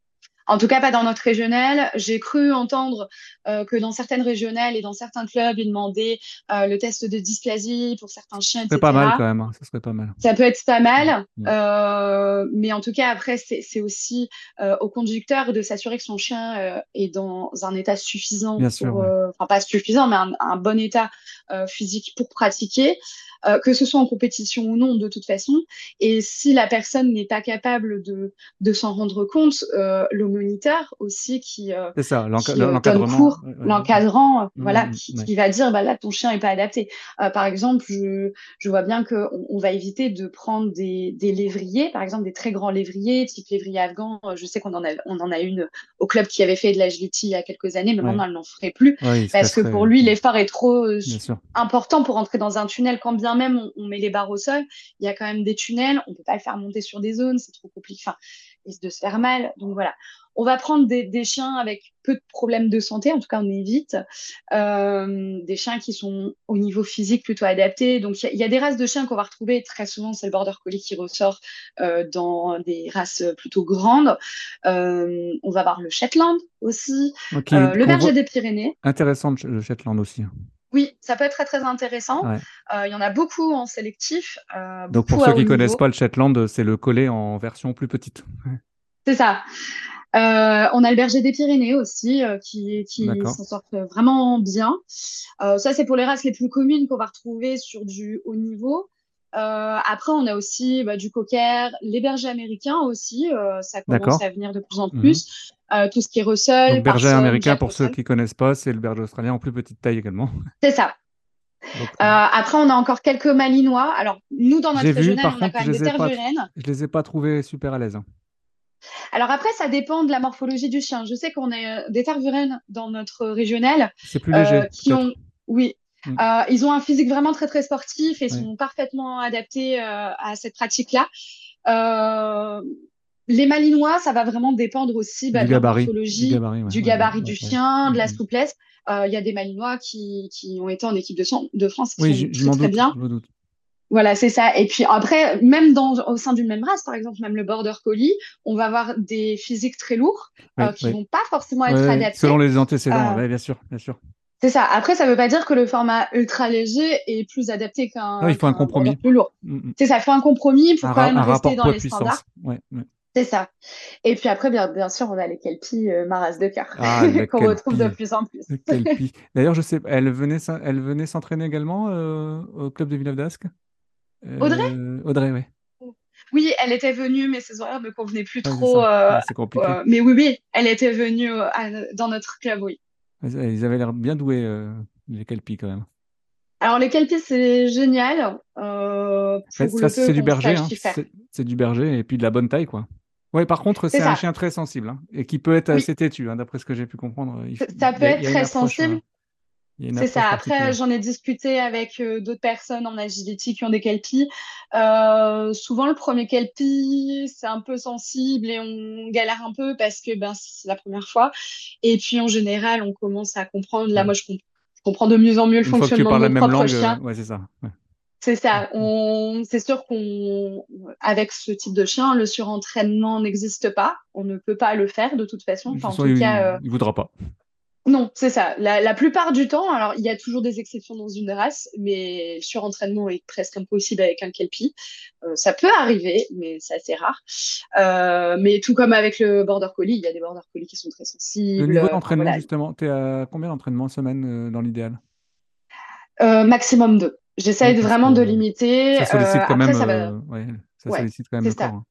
En tout cas, pas dans notre régional. J'ai cru entendre euh, que dans certaines régionales et dans certains clubs, ils demandaient euh, le test de dysplasie pour certains chiens, Ce serait pas mal quand même. hein. Ça serait pas mal. Ça peut être pas mal, euh, mais en tout cas, après, c'est c'est aussi au conducteur de s'assurer que son chien est dans un état suffisant Bien sûr, pour, ouais. euh, enfin pas suffisant, mais un, un bon état physique pour pratiquer, euh, que ce soit en compétition ou non, de toute façon. Et si la personne n'est pas capable de, de s'en rendre compte, euh, le moniteur aussi qui, euh, C'est ça, qui euh, donne cours, ouais, ouais, ouais. l'encadrant, euh, voilà, mm, qui, ouais. qui va dire bah là ton chien est pas adapté. Euh, par exemple, je, je vois bien que on, on va éviter de prendre des, des lévriers, par exemple des très grands lévriers, type lévrier afghan. Je sais qu'on en a on en a une au club qui avait fait de l'agility il y a quelques années, mais maintenant elle n'en ferait plus parce que pour lui l'effort est trop important pour entrer dans un tunnel. Quand bien même on, on met les barres au sol, il y a quand même des tunnels, on peut pas le faire monter sur des zones, c'est trop compliqué. Enfin, risque de se faire mal. Donc voilà, on va prendre des, des chiens avec peu de problèmes de santé, en tout cas on évite, euh, des chiens qui sont au niveau physique plutôt adaptés. Donc il y, a- il y a des races de chiens qu'on va retrouver très souvent, c'est le border collie qui ressort euh, dans des races plutôt grandes. Euh, on va voir le Shetland aussi, le berger des Pyrénées. Intéressant le Shetland aussi. Oui, ça peut être très très intéressant. Ouais. Euh, Il y en a beaucoup en sélectif, euh, Donc pour ceux qui connaissent niveau. pas le Shetland, c'est le collet en version plus petite. C'est ça. Euh, on a le berger des Pyrénées aussi, euh, qui, s'en sortent vraiment bien. Euh, ça, c'est pour les races les plus communes qu'on va retrouver sur du haut niveau. Après, on a aussi bah, du cocker, les bergers américains aussi. ça commence à venir de plus en Mhm. plus. Tout ce qui est Russell, Donc berger américain, pour ceux qui connaissent pas, c'est le berger australien en plus petite taille également. C'est ça. Euh, après, on a encore quelques malinois. Alors, nous, dans notre régional, on a quand je même les des ai pas, tervurennes. je les ai pas trouvés super à l'aise. hein. Alors après, ça dépend de la morphologie du chien. Je sais qu'on a des Tervuren dans notre régional. C'est plus léger. qui ont, oui, Mm. Euh, ils ont un physique vraiment très très sportif et sont parfaitement adaptés euh, à cette pratique-là. Euh, les Malinois, ça va vraiment dépendre aussi bah, de la morphologie, du gabarit, du, gabarit du chien, de la mm, mm. souplesse. Il y a des Malinois qui, qui, ont été en équipe de, de France qui oui, sont très, bien. Voilà, c'est ça. Et puis après, même dans, au sein d'une même race, par exemple, même le border collie, on va avoir des physiques très lourds qui ne vont pas forcément être adaptés. Selon les antécédents, bien sûr, bien sûr. C'est ça. Après, ça ne veut pas dire que le format ultra léger est plus adapté qu'un. il faut un compromis. Plus lourd. Mm, mm. C'est ça, il faut un compromis. Il faut quand même rester dans les standards. C'est ça. Et puis après, bien, bien sûr, on a les kelpies euh, Maras de car ah, qu'on retrouve de plus en plus. D'ailleurs, je sais, elle venait, elle venait s'entraîner également euh, au club de Villeneuve d'Ascq? Euh, Audrey Audrey, oui. Oui, elle était venue, mais ses horaires ne me convenaient plus trop. C'est compliqué. mais oui, oui, elle était venue dans notre club, oui. Ils avaient l'air bien doués, euh, les Kelpies, quand même. Alors, les Kelpies, c'est génial. Euh, c'est du berger. Hein. C'est du berger et puis de la bonne taille, quoi. Ouais, par contre, c'est un chien très sensible hein, et qui peut être assez têtu, hein, d'après ce que j'ai pu comprendre. ça peut être très sensible. C'est ça. Après, j'en ai discuté avec euh, d'autres personnes en agility qui ont des kelpies. Euh, souvent, le premier kelpie, c'est un peu sensible et on galère un peu parce que ben, c'est la première fois. Et puis, en général, on commence à comprendre. Là, moi, je, comprends de mieux en mieux le fonctionnement de mon propre chien. Ouais, c'est ça. C'est ça. On... C'est sûr qu'on, avec ce type de chien, le surentraînement n'existe pas. On ne peut pas le faire de toute façon. en tout cas, euh, il voudra pas. Non, c'est ça. La, plupart du temps, alors il y a toujours des exceptions dans une race, mais le surentraînement est presque impossible avec un kelpie. Euh, ça peut arriver, mais c'est assez rare. Euh, mais tout comme avec le border collie, il y a des border collie qui sont très sensibles. Le niveau d'entraînement, justement, tu es à combien d'entraînements semaine euh, dans l'idéal? Maximum deux. J'essaye vraiment de limiter. Ça sollicite quand même, ça, sollicite quand même le corps. Hein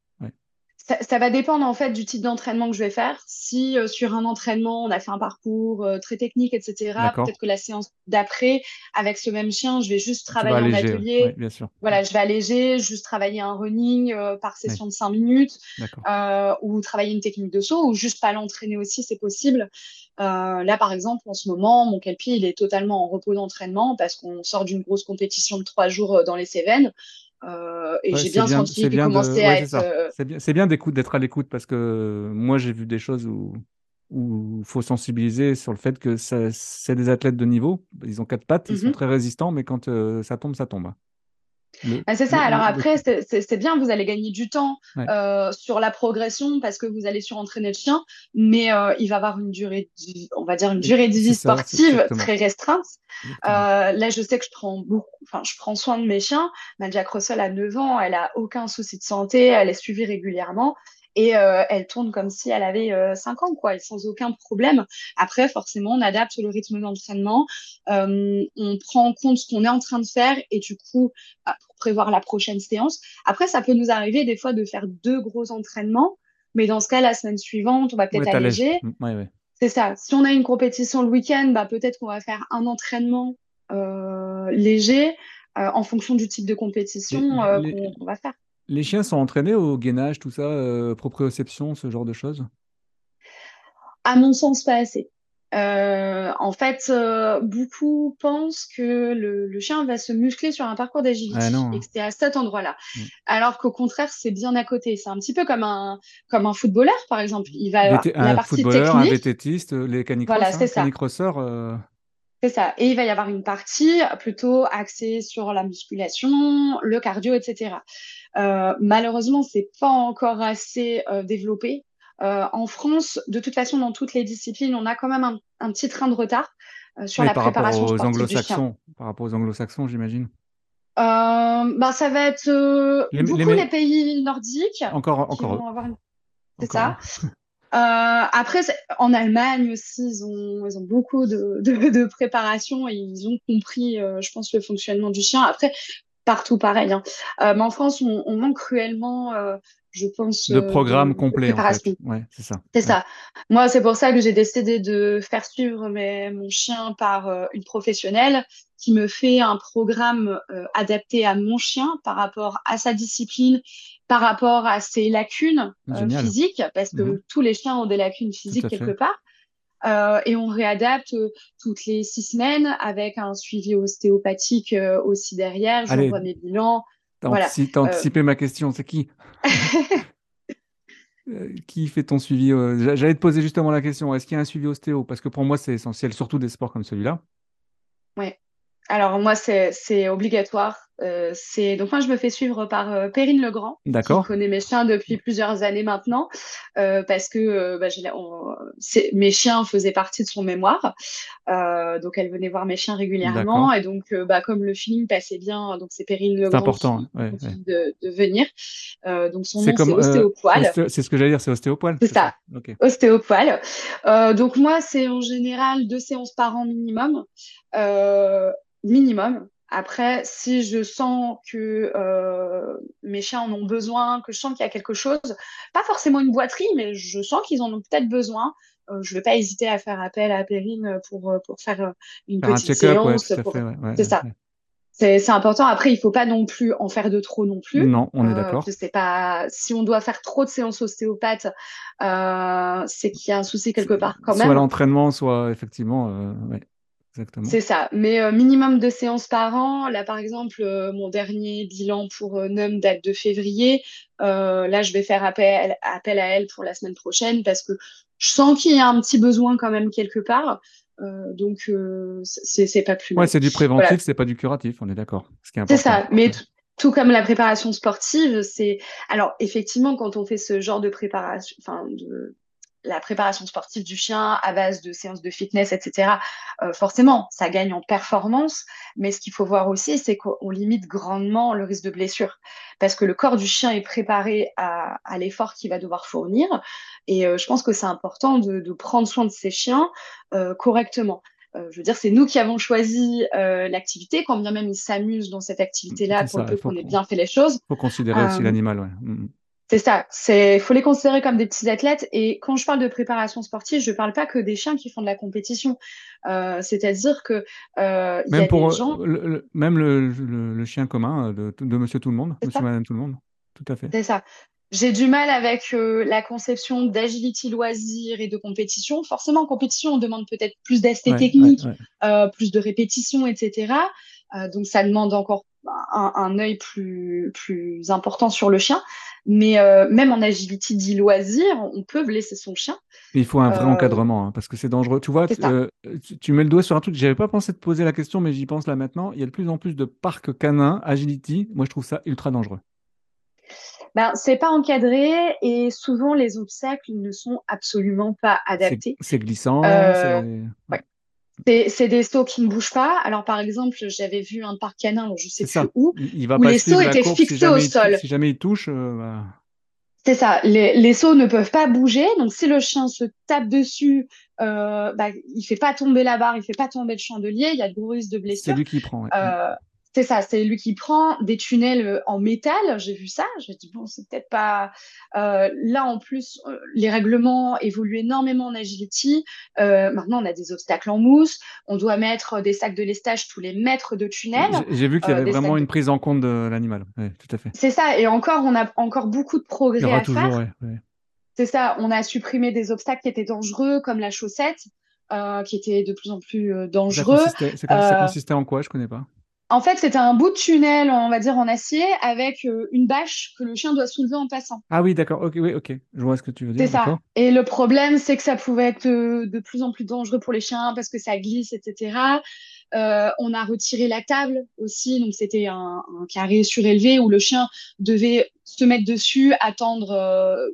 ça, va dépendre en fait du type d'entraînement que je vais faire. Si euh, sur un entraînement, on a fait un parcours euh, très technique, etc., peut-être que la séance d'après, avec ce même chien, je vais juste travailler en atelier. bien sûr. Voilà, je vais alléger, juste travailler un running euh, par session de 5 minutes, ou travailler une technique de saut, ou juste pas l'entraîner aussi, c'est possible. là, par exemple, en ce moment, mon kelpie, il est totalement en repos d'entraînement parce qu'on sort d'une grosse compétition de trois jours dans les Cévennes. Euh, et j'ai bien, senti qu'il commençait à être. Euh, c'est bien, d'être à l'écoute parce que moi j'ai vu des choses où il faut sensibiliser sur le fait que c'est des athlètes de niveau. Ils ont quatre pattes, ils sont mhm. très résistants, mais quand euh, ça tombe, ça tombe. Bah, c'est ça. Alors après, c'est bien, vous allez gagner du temps euh, sur la progression parce que vous allez surentraîner le chien, mais euh, il va avoir une durée, on va dire une durée de vie sportive très restreinte. Euh, là, je sais que je prends beaucoup, enfin, je prends soin de mes chiens. Ma Jack Russell a 9 ans, elle a aucun souci de santé, elle est suivie régulièrement et euh, elle tourne comme si elle avait euh, 5 ans, quoi, et sans aucun problème. Après, forcément, on adapte le rythme d'entraînement, euh, on prend en compte ce qu'on est en train de faire et du coup, bah, pour prévoir la prochaine séance. Après, ça peut nous arriver des fois de faire deux gros entraînements, mais dans ce cas, la semaine suivante, on va peut-être alléger. C'est ça. Si on a une compétition le week-end, bah, peut-être qu'on va faire un entraînement euh, léger en fonction du type de compétition qu'on va faire. Les chiens sont entraînés au gainage, tout ça, euh, proprioception, ce genre de choses? À mon sens, pas assez. Euh, en fait, euh, beaucoup pensent que le, chien va se muscler sur un parcours d'agilité ah et que c'est à cet endroit-là. Mm. Alors qu'au contraire, c'est bien à côté. C'est un petit peu comme un, comme un footballeur, par exemple. Il va avoir la un partie footballeur, technique. un vététiste, les canicrosseurs. Voilà, c'est ça. C'est ça. Et il va y avoir une partie plutôt axée sur la musculation, le cardio, etc. Euh, malheureusement, c'est pas encore assez euh, développé. Euh, en France, de toute façon, dans toutes les disciplines, on a quand même un, petit train de retard euh, sur la préparation aux anglo-saxons. Par rapport aux anglo-saxons, j'imagine. bah, ça va être beaucoup les, pays nordiques. Encore, encore. C'est ça. après, en Allemagne aussi, ils ont, ils ont beaucoup de, de, de préparation et ils ont compris, je pense, le fonctionnement du chien. Après, partout pareil. Hein. Euh, mais en France, on, manque cruellement euh, je pense. De programme complet, en fait. Ouais, c'est ça. C'est ça. Moi, c'est pour ça que j'ai décidé de faire suivre mes, mon chien par une professionnelle qui me fait un programme adapté à mon chien par rapport à sa discipline, par rapport à ses lacunes physiques, parce que mmh tous les chiens ont des lacunes physiques quelque part. Euh, et on réadapte euh, toutes les six semaines avec un suivi ostéopathique euh, aussi derrière. J'envoie mes bilans. T'as voilà. anticipé ma question, c'est qui? Qui fait ton suivi J'allais te poser justement la question, est-ce qu'il y a un suivi ostéo? Parce que pour moi, c'est essentiel, surtout des sports comme celui-là. Oui. Alors moi, c'est obligatoire. Euh, c'est donc moi je me fais suivre par euh, Perrine Legrand, qui connaît mes chiens depuis plusieurs années maintenant, euh, parce que bah, mes chiens faisaient partie de son mémoire, donc elle venait voir mes chiens régulièrement et donc bah, comme le film passait bien, donc c'est Perrine Legrand important, qui De, de, venir. donc son nom c'est Ostéopoil. c'est ce que j'allais dire, c'est Ostéopoil. C'est ça, Ostéopoil. donc moi c'est en général deux séances par an minimum, minimum. Après, si je sens que euh, mes chiens en ont besoin, que je sens qu'il y a quelque chose, pas forcément une boiterie, mais je sens qu'ils en ont peut-être besoin, euh, je ne vais pas hésiter à faire appel à Perrine pour, euh, pour faire une petite séance. c'est ça. C'est important. Après, il ne faut pas non plus en faire de trop non plus. Non, on est d'accord. Pas. Si on doit faire trop de séances ostéopathes, c'est qu'il y a un souci quelque part quand même. Soit l'entraînement, soit effectivement. C'est ça. Mais euh, minimum de séances par an. Là, par exemple, euh, mon dernier bilan pour euh, NUM date de février. là, je vais faire appel, appel, à elle pour la semaine prochaine parce que je sens qu'il y a un petit besoin quand même quelque part. donc, c'est pas plus mal. Ouais, c'est du préventif, c'est pas du curatif, on est d'accord. C'est ça. Mais tout comme la préparation sportive, c'est. Alors, effectivement, quand on fait ce genre de préparation, enfin, de la préparation sportive du chien à base de séances de fitness, etc., euh, forcément, ça gagne en performance. Mais ce qu'il faut voir aussi, c'est qu'on limite grandement le risque de blessure. Parce que le corps du chien est préparé à, l'effort qu'il va devoir fournir. Et euh, je pense que c'est important de, prendre soin de ses chiens euh, correctement. je veux dire, c'est nous qui avons choisi l'activité, quand bien même ils s'amusent dans cette activité-là, pour peu qu'on ait bien fait les choses. Il faut considérer aussi l'animal, ouais. C'est ça. C'est, faut les considérer comme des petits athlètes. Et quand je parle de préparation sportive, je ne parle pas que des chiens qui font de la compétition. Euh, c'est-à-dire que euh, même y a pour des gens... le, même le, chien commun de, de Monsieur Tout le Monde, Monsieur Madame Tout le Monde. Tout à fait. C'est ça. J'ai du mal avec euh, la conception d'agility loisir et de compétition. Forcément, en compétition, on demande peut-être plus d'aspects techniques, plus de répétitions, etc. donc, ça demande encore un, un œil plus, plus important sur le chien. Mais euh, même en agility dit loisir, on peut blesser son chien. Il faut un vrai euh, encadrement, hein, parce que c'est dangereux. Tu vois, euh, tu, mets le doigt sur un truc, j'avais pas pensé de poser la question, mais j'y pense là maintenant. Il y a de plus en plus de parcs canins, agility. Moi, je trouve ça ultra dangereux. Ben, c'est pas encadré et souvent les obstacles ne sont absolument pas adaptés. C'est glissant. Ouais. C'est des sauts qui ne bougent pas. Alors, par exemple, j'avais vu un parc canin, je sais plus où, il va où les sauts étaient fixés au sol. Si jamais il touche, euh, bah. C'est ça. Les, les, sauts ne peuvent pas bouger. Donc, si le chien se tape dessus, euh, bah, il fait pas tomber la barre, il fait pas tomber le chandelier. Il y a de gros risques de blessure. C'est lui qui prend. Euh, c'est ça, c'est lui qui prend des tunnels euh, en métal. J'ai vu ça. J'ai dit bon, c'est peut-être pas. Euh, là en plus, euh, les règlements évoluent énormément en agility. maintenant, on a des obstacles en mousse. On doit mettre des sacs de lestage tous les mètres de tunnel. J'ai vu qu'il y avait vraiment une prise en compte de l'animal. tout à fait. C'est ça. Et encore, on a encore beaucoup de progrès à faire. C'est ça. On a supprimé des obstacles qui étaient dangereux, comme la chaussette, qui était de plus en plus dangereux. Ça consistait, en quoi? Je connais pas. En fait, c'était un bout de tunnel, on va dire en acier, avec euh, une bâche que le chien doit soulever en passant. Ah oui, d'accord. Ok, oui, ok. Je vois ce que tu veux dire. C'est ça. Et le problème, c'est que ça pouvait être euh, de plus en plus dangereux pour les chiens parce que ça glisse, etc. Euh, on a retiré la table aussi, donc c'était un, carré surélevé où le chien devait se mettre dessus, attendre,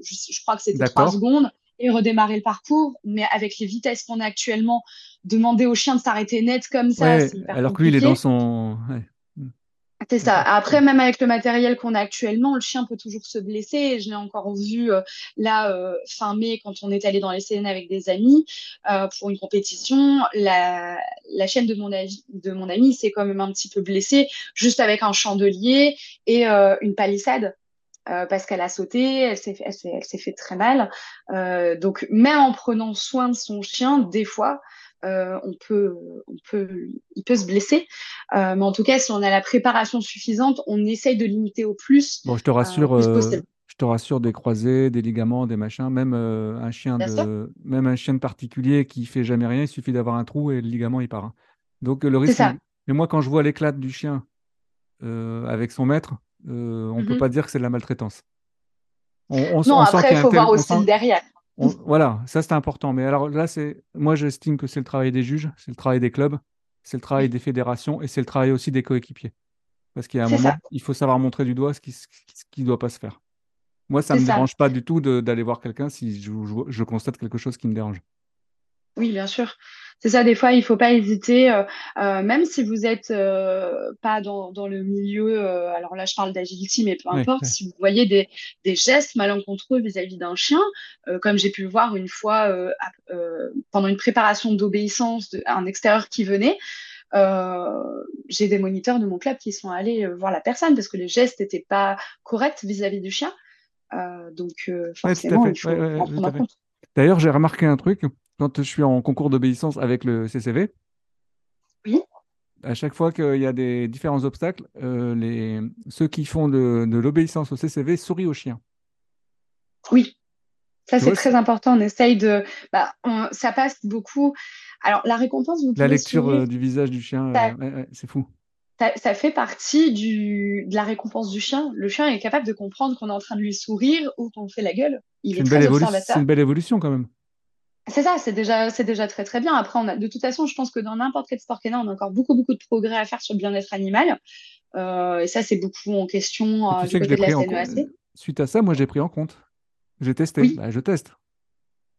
je, crois que c'était trois secondes et redémarrer le parcours. Mais avec les vitesses qu'on a actuellement, demander au chien de s'arrêter net comme ça. alors que lui, il est dans son. C'est ça. Après, même avec le matériel qu'on a actuellement, le chien peut toujours se blesser. Je l'ai encore vu euh, là, euh, fin mai, quand on est allé dans les CN avec des amis euh, pour une compétition. La, la chaîne de mon, de mon ami s'est quand même un petit peu blessée, juste avec un chandelier et une palissade. Parce qu'elle a sauté, elle s'est fait, elle s'est fait très mal. donc même en prenant soin de son chien, des fois, on peut, on peut, il peut se blesser. mais en tout cas, si on a la préparation suffisante, on essaye de limiter au plus. Bon, je te rassure, je te rassure, des croisés, des ligaments, des machins, même un chien de, même un chien de particulier qui fait jamais rien, il suffit d'avoir un trou et le ligament il part. Hein. Donc le risque. Mais moi, quand je vois l'éclat du chien avec son maître, euh, on ne peut mmh pas dire que c'est de la maltraitance. On, non, après, il faut voir aussi derrière. voilà, ça c'est important. Mais alors là, c'est moi j'estime que c'est le travail des juges, c'est le travail des clubs, c'est le travail des fédérations et c'est le travail aussi des coéquipiers. Parce qu'il y a un moment, il faut savoir montrer du doigt ce qui ne doit pas se faire. Moi, ça ne me dérange pas du tout d'aller voir quelqu'un si je, constate quelque chose qui me dérange. Oui, bien sûr. C'est ça, des fois, il ne faut pas hésiter, euh, euh, même si vous n'êtes euh, pas dans, le milieu, alors là, je parle d'agility, mais peu importe, si vous voyez des, gestes malencontreux vis-à-vis d'un chien, comme j'ai pu le voir une fois pendant une préparation d'obéissance d'un extérieur qui venait, j'ai des moniteurs de mon club qui sont allés voir la personne parce que les gestes n'étaient pas corrects vis-à-vis du chien. donc, forcément, il faut en prendre en compte. D'ailleurs, j'ai remarqué un truc, quand je suis en concours d'obéissance avec le CCV, oui. à chaque fois qu'il y a des différents obstacles, euh, les... ceux qui font de, l'obéissance au CCV sourient aux chiens. Oui, ça c'est très important. On essaye de. Bah, ça passe beaucoup. Alors la récompense, vous La lecture euh, du visage du chien, euh, c'est fou. Ça, fait partie du, de la récompense du chien. Le chien est capable de comprendre qu'on est en train de lui sourire ou qu'on fait la gueule. Il est, très observateur. C'est une belle évolution quand même. C'est ça, c'est déjà, c'est déjà très très bien. Après, on a, de toute façon, je pense que dans n'importe quel sport canin, on a encore beaucoup beaucoup de progrès à faire sur le bien-être animal. Euh, et ça, c'est beaucoup en question euh, du côté de la e Suite à ça, moi, j'ai pris en compte. J'ai testé. Bah, je teste.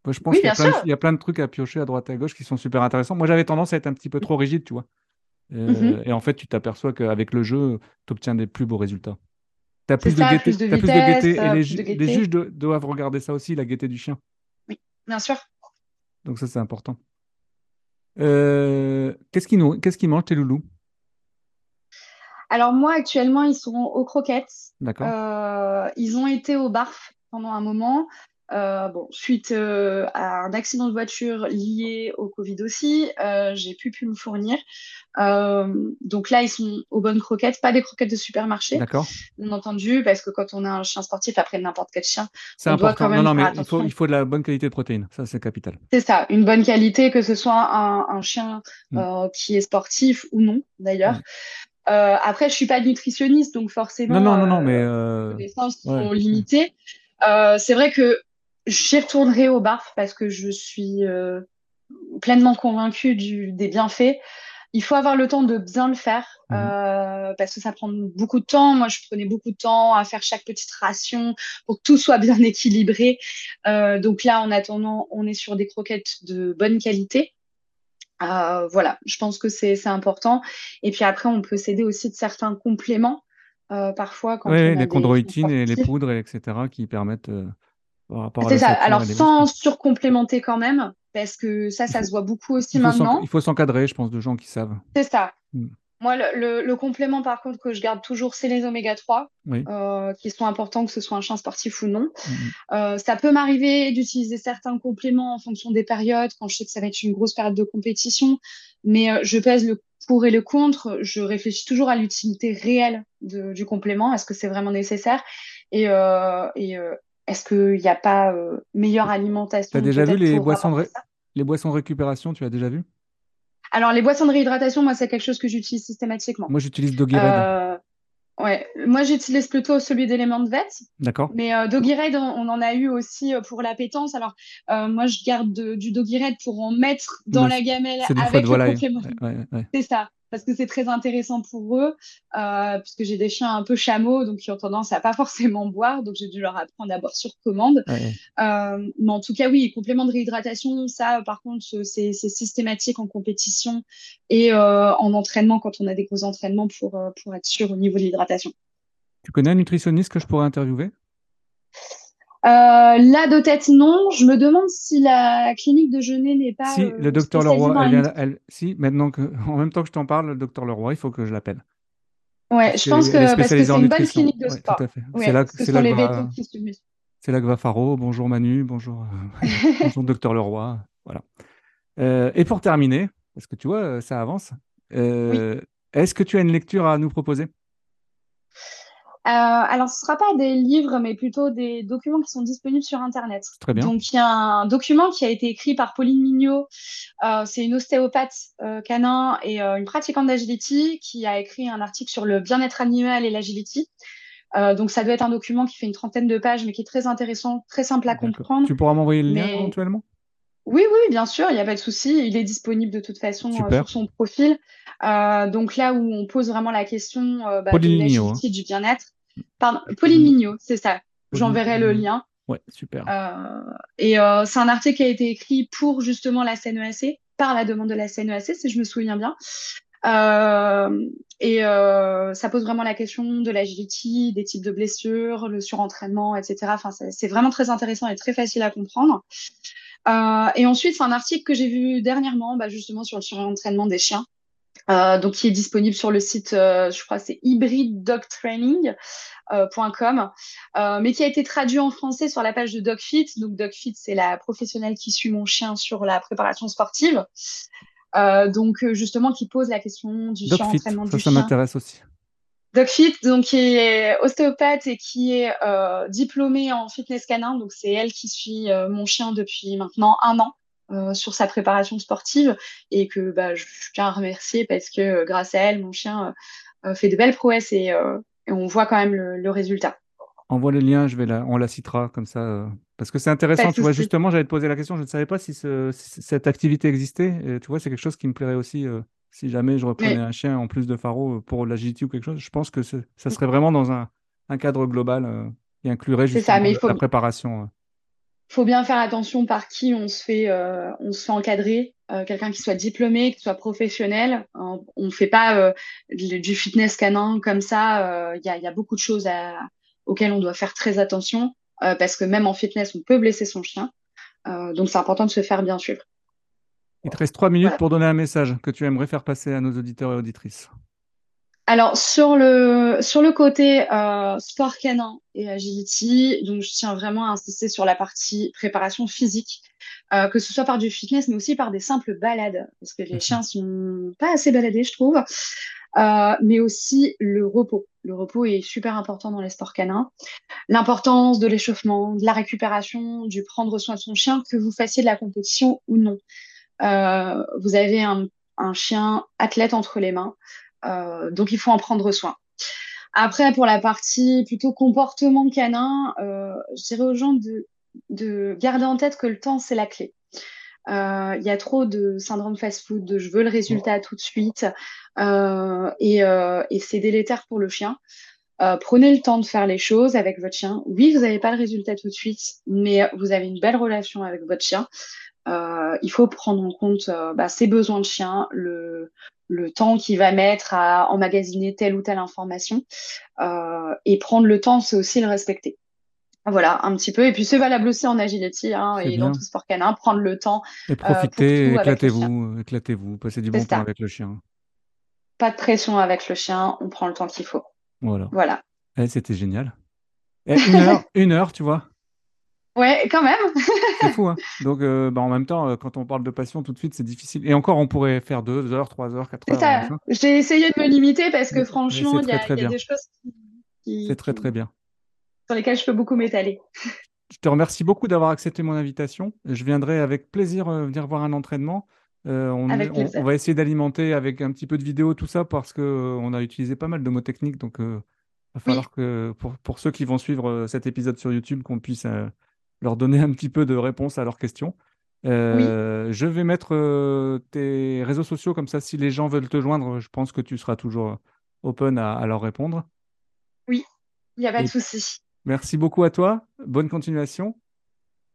Moi, je pense qu'il y, a plein de trucs à piocher à droite et à gauche qui sont super intéressants. Moi, j'avais tendance à être un petit peu trop rigide, tu vois. Euh, mhm. Et en fait, tu t'aperçois qu'avec le jeu, tu obtiens des plus beaux résultats. Tu as plus, de gaieté, plus de gaieté. Et les, les juges doivent regarder ça aussi, la gaieté du chien. Oui, bien sûr. Donc ça, c'est important. Euh, qu'est-ce qu'ils qu mangent tes loulous? Alors moi, actuellement, ils sont aux croquettes. D'accord. Euh, ils ont été au barf pendant un moment. Euh, bon, suite euh, à un accident de voiture lié au Covid aussi, euh, j'ai pu pu me fournir. donc là, ils sont aux bonnes croquettes, pas des croquettes de supermarché. D'accord. Bien entendu, parce que quand on a un chien sportif, après n'importe quel chien, c'est important. Doit quand même non, non, mais il faut, il faut, de la bonne qualité de protéines. Ça, c'est capital. C'est ça, une bonne qualité, que ce soit un, un chien mm. qui est sportif ou non, d'ailleurs. après, je suis pas nutritionniste, donc forcément, non, non, non, mais les connaissances sont limitées. c'est vrai que J'y retournerai au BARF parce que je suis euh, pleinement convaincue du, des bienfaits. Il faut avoir le temps de bien le faire mhm. euh, parce que ça prend beaucoup de temps. Moi, je prenais beaucoup de temps à faire chaque petite ration pour que tout soit bien équilibré. Euh, donc là, en attendant, on est sur des croquettes de bonne qualité. voilà, je pense que c'est important. Et puis après, on peut s'aider aussi de certains compléments. parfois, quand oui, les chondroïtines et les poudres, etc., qui permettent c'est ça. Alors, sans surcomplémenter quand même, parce que ça, ça se voit beaucoup aussi maintenant. Il faut s'encadrer, je pense, de gens qui savent. C'est ça. Mm. Moi, le, complément, par contre, que je garde toujours, c'est les oméga 3, euh, qui sont importants, que ce soit un chien sportif ou non. Mm, mm. Euh, ça peut m'arriver d'utiliser certains compléments en fonction des périodes, quand je sais que ça va être une grosse période de compétition, mais euh, je pèse le pour et le contre. Je réfléchis toujours à l'utilité réelle du complément. Est-ce que c'est vraiment nécessaire et, et, est-ce qu'il n'y a pas euh, meilleure alimentation Tu as déjà vu les boissons, de les boissons de récupération Tu as déjà vu? Alors, les boissons de réhydratation, moi, c'est quelque chose que j'utilise systématiquement. Moi, j'utilise Doggy Red. Euh, ouais, moi, j'utilise plutôt celui d'éléments de vet. D'accord. Mais euh, Doggy Red, on, en a eu aussi pour l'appétence. Alors, moi, je garde du Doggy Red pour en mettre dans la gamelle avec le complément. c'est ça parce que c'est très intéressant pour eux, euh, puisque j'ai des chiens un peu chameaux, donc qui ont tendance à pas forcément boire, donc j'ai dû leur apprendre à boire sur commande. Euh, mais en tout cas, oui, complément de réhydratation, ça, par contre, c'est systématique en compétition et euh, en entraînement quand on a des gros entraînements pour, pour être sûr au niveau de l'hydratation. Tu connais un nutritionniste que je pourrais interviewer? Euh, là, de tête, non. Je me demande si la clinique de Genet n'est pas. Si, euh, le docteur Leroy, elle, si, maintenant que, en même temps que je t'en parle, le docteur Leroy, il faut que je l'appelle. Ouais, je pense que parce que c'est une bonne clinique de sport. c'est là, c'est là, là, que va Faro. Bonjour Manu, bonjour, euh, bonjour Docteur Leroy. Voilà. Euh, et pour terminer, parce que tu vois, ça avance. Euh, est-ce que tu as une lecture à nous proposer? euh, alors, ce ne sera pas des livres, mais plutôt des documents qui sont disponibles sur Internet. Très bien. Donc, il y a un document qui a été écrit par Pauline Mignot. Euh, c'est une ostéopathe euh, canin et une pratiquante d'agility qui a écrit un article sur le bien-être animal et l'agility. donc, ça doit être un document qui fait une trentaine de pages, mais qui est très intéressant, très simple à comprendre. Tu pourras m'envoyer le lien éventuellement? Oui, oui, bien sûr, il n'y a pas de souci. Il est disponible de toute façon sur son profil. donc là où on pose vraiment la question bah, de hein. du bien-être, Pardon, Pauline Mignot, c'est ça. J'enverrai le lien. Ouais, super. Euh, et euh, c'est un article qui a été écrit pour justement la CNEAC, par la demande de la CNEAC, si je me souviens bien. Euh, et ça pose vraiment la question de l'agility, des types de blessures, le surentraînement, etc. Enfin, c'est vraiment très intéressant et très facile à comprendre. et ensuite, c'est un article que j'ai vu dernièrement, bah, justement sur le surentraînement des chiens. Euh, donc qui est disponible sur le site, euh, je crois c'est hybridedogtraining.com, euh, mais qui a été traduit en français sur la page de DogFit. Donc DogFit, c'est la professionnelle qui suit mon chien sur la préparation sportive. donc justement qui pose la question du entraînement du ça, chien. Ça m'intéresse aussi. DogFit, donc qui est ostéopathe et qui est diplômée en fitness canin. Donc c'est elle qui suit mon chien depuis maintenant un an. Euh, sur sa préparation sportive et que bah, je tiens à remercier parce que euh, grâce à elle, mon chien euh, fait de belles prouesses et, on voit quand même le, résultat. Envoie le lien, je vais la, on la citera comme ça. parce que c'est intéressant, tu vois, justement, j'allais te poser la question, je ne savais pas si, cette activité existait. Et, tu vois, c'est quelque chose qui me plairait aussi si jamais je reprenais un chien en plus de Faro pour l'agility ou quelque chose. Je pense que ça serait vraiment dans un, cadre global qui inclurait justement la préparation faut bien faire attention par qui on se fait, euh, on se fait encadrer. Euh, quelqu'un qui soit diplômé, qui soit professionnel. on ne fait pas euh, du fitness canin comme ça. Il y a, y, a, beaucoup de choses à, auxquelles on doit faire très attention parce que même en fitness, on peut blesser son chien. donc c'est important de se faire bien suivre. Il te reste trois minutes pour donner un message que tu aimerais faire passer à nos auditeurs et auditrices. Alors sur le sur le côté euh, sport canin et agility, donc je tiens vraiment à insister sur la partie préparation physique, euh, que ce soit par du fitness, mais aussi par des simples balades, parce que les mhm. chiens sont pas assez baladés, je trouve. Euh, mais aussi le repos. Le repos est super important dans les sports canins. L'importance de l'échauffement, de la récupération, du prendre soin de son chien, que vous fassiez de la compétition ou non. vous avez un, un chien athlète entre les mains. Euh, donc, il faut en prendre soin. Après, pour la partie plutôt comportement canin, euh, je dirais aux gens de, de garder en tête que le temps, c'est la clé. Euh, il y a trop de syndrome fast-food, de je veux le résultat tout de suite, et, et c'est délétère pour le chien. prenez le temps de faire les choses avec votre chien. Oui, vous n'avez pas le résultat tout de suite, mais vous avez une belle relation avec votre chien. Il faut prendre en compte bah, ses besoins de chien, le, le temps qu'il va mettre à emmagasiner telle ou telle information. Euh, et prendre le temps, c'est aussi le respecter. Voilà, un petit peu. Et puis c'est valable aussi en agility hein, et dans tout sport canin, prendre le temps. Et euh, profitez, éclatez-vous, éclatez-vous, passez du bon temps avec le chien. Pas de pression avec le chien, on prend le temps qu'il faut. Voilà. Voilà. Eh, c'était génial. Eh, une heure, une heure, tu vois. Ouais, quand même. c'est fou. Hein Donc, euh, bah, en même temps, euh, quand on parle de passion, tout de suite, c'est difficile. Et encore, on pourrait faire deux heures, trois heures, quatre heures. J'ai essayé de me limiter parce que franchement, il y, a, des choses qui. c'est très, très bien. Sur lesquelles je peux beaucoup m'étaler. Je te remercie beaucoup d'avoir accepté mon invitation. Je viendrai avec plaisir euh, venir voir un entraînement. on, on, va essayer d'alimenter avec un petit peu de vidéo tout ça parce qu'on a utilisé pas mal de mots techniques. Donc, il va falloir que pour, pour, ceux qui vont suivre cet épisode sur YouTube, qu'on puisse leur donner un petit peu de réponse à leurs questions. Euh, je vais mettre euh, tes réseaux sociaux comme ça, si les gens veulent te joindre, je pense que tu seras toujours open à, leur répondre. Oui, il n'y a pas de souci. Merci beaucoup à toi. Bonne continuation.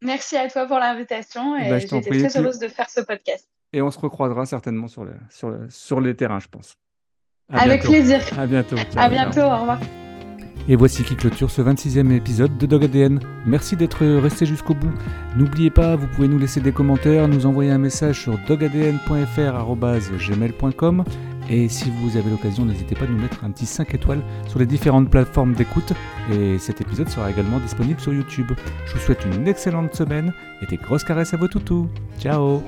Merci à toi pour l'invitation bah, j'étais très heureuse de faire ce podcast. Et on se recroisera certainement sur, sur, sur les terrains, je pense. Avec plaisir. À bientôt. à bientôt, au revoir. Et voici qui clôture ce 26e épisode de Dog ADN. Merci d'être resté jusqu'au bout. N'oubliez pas, vous pouvez nous laisser des commentaires, nous envoyer un message sur dogadn.fr.gmail.com Et si vous avez l'occasion, n'hésitez pas à nous mettre un petit 5 étoiles sur les différentes plateformes d'écoute. Et cet épisode sera également disponible sur YouTube. Je vous souhaite une excellente semaine et des grosses caresses à vos toutous. Ciao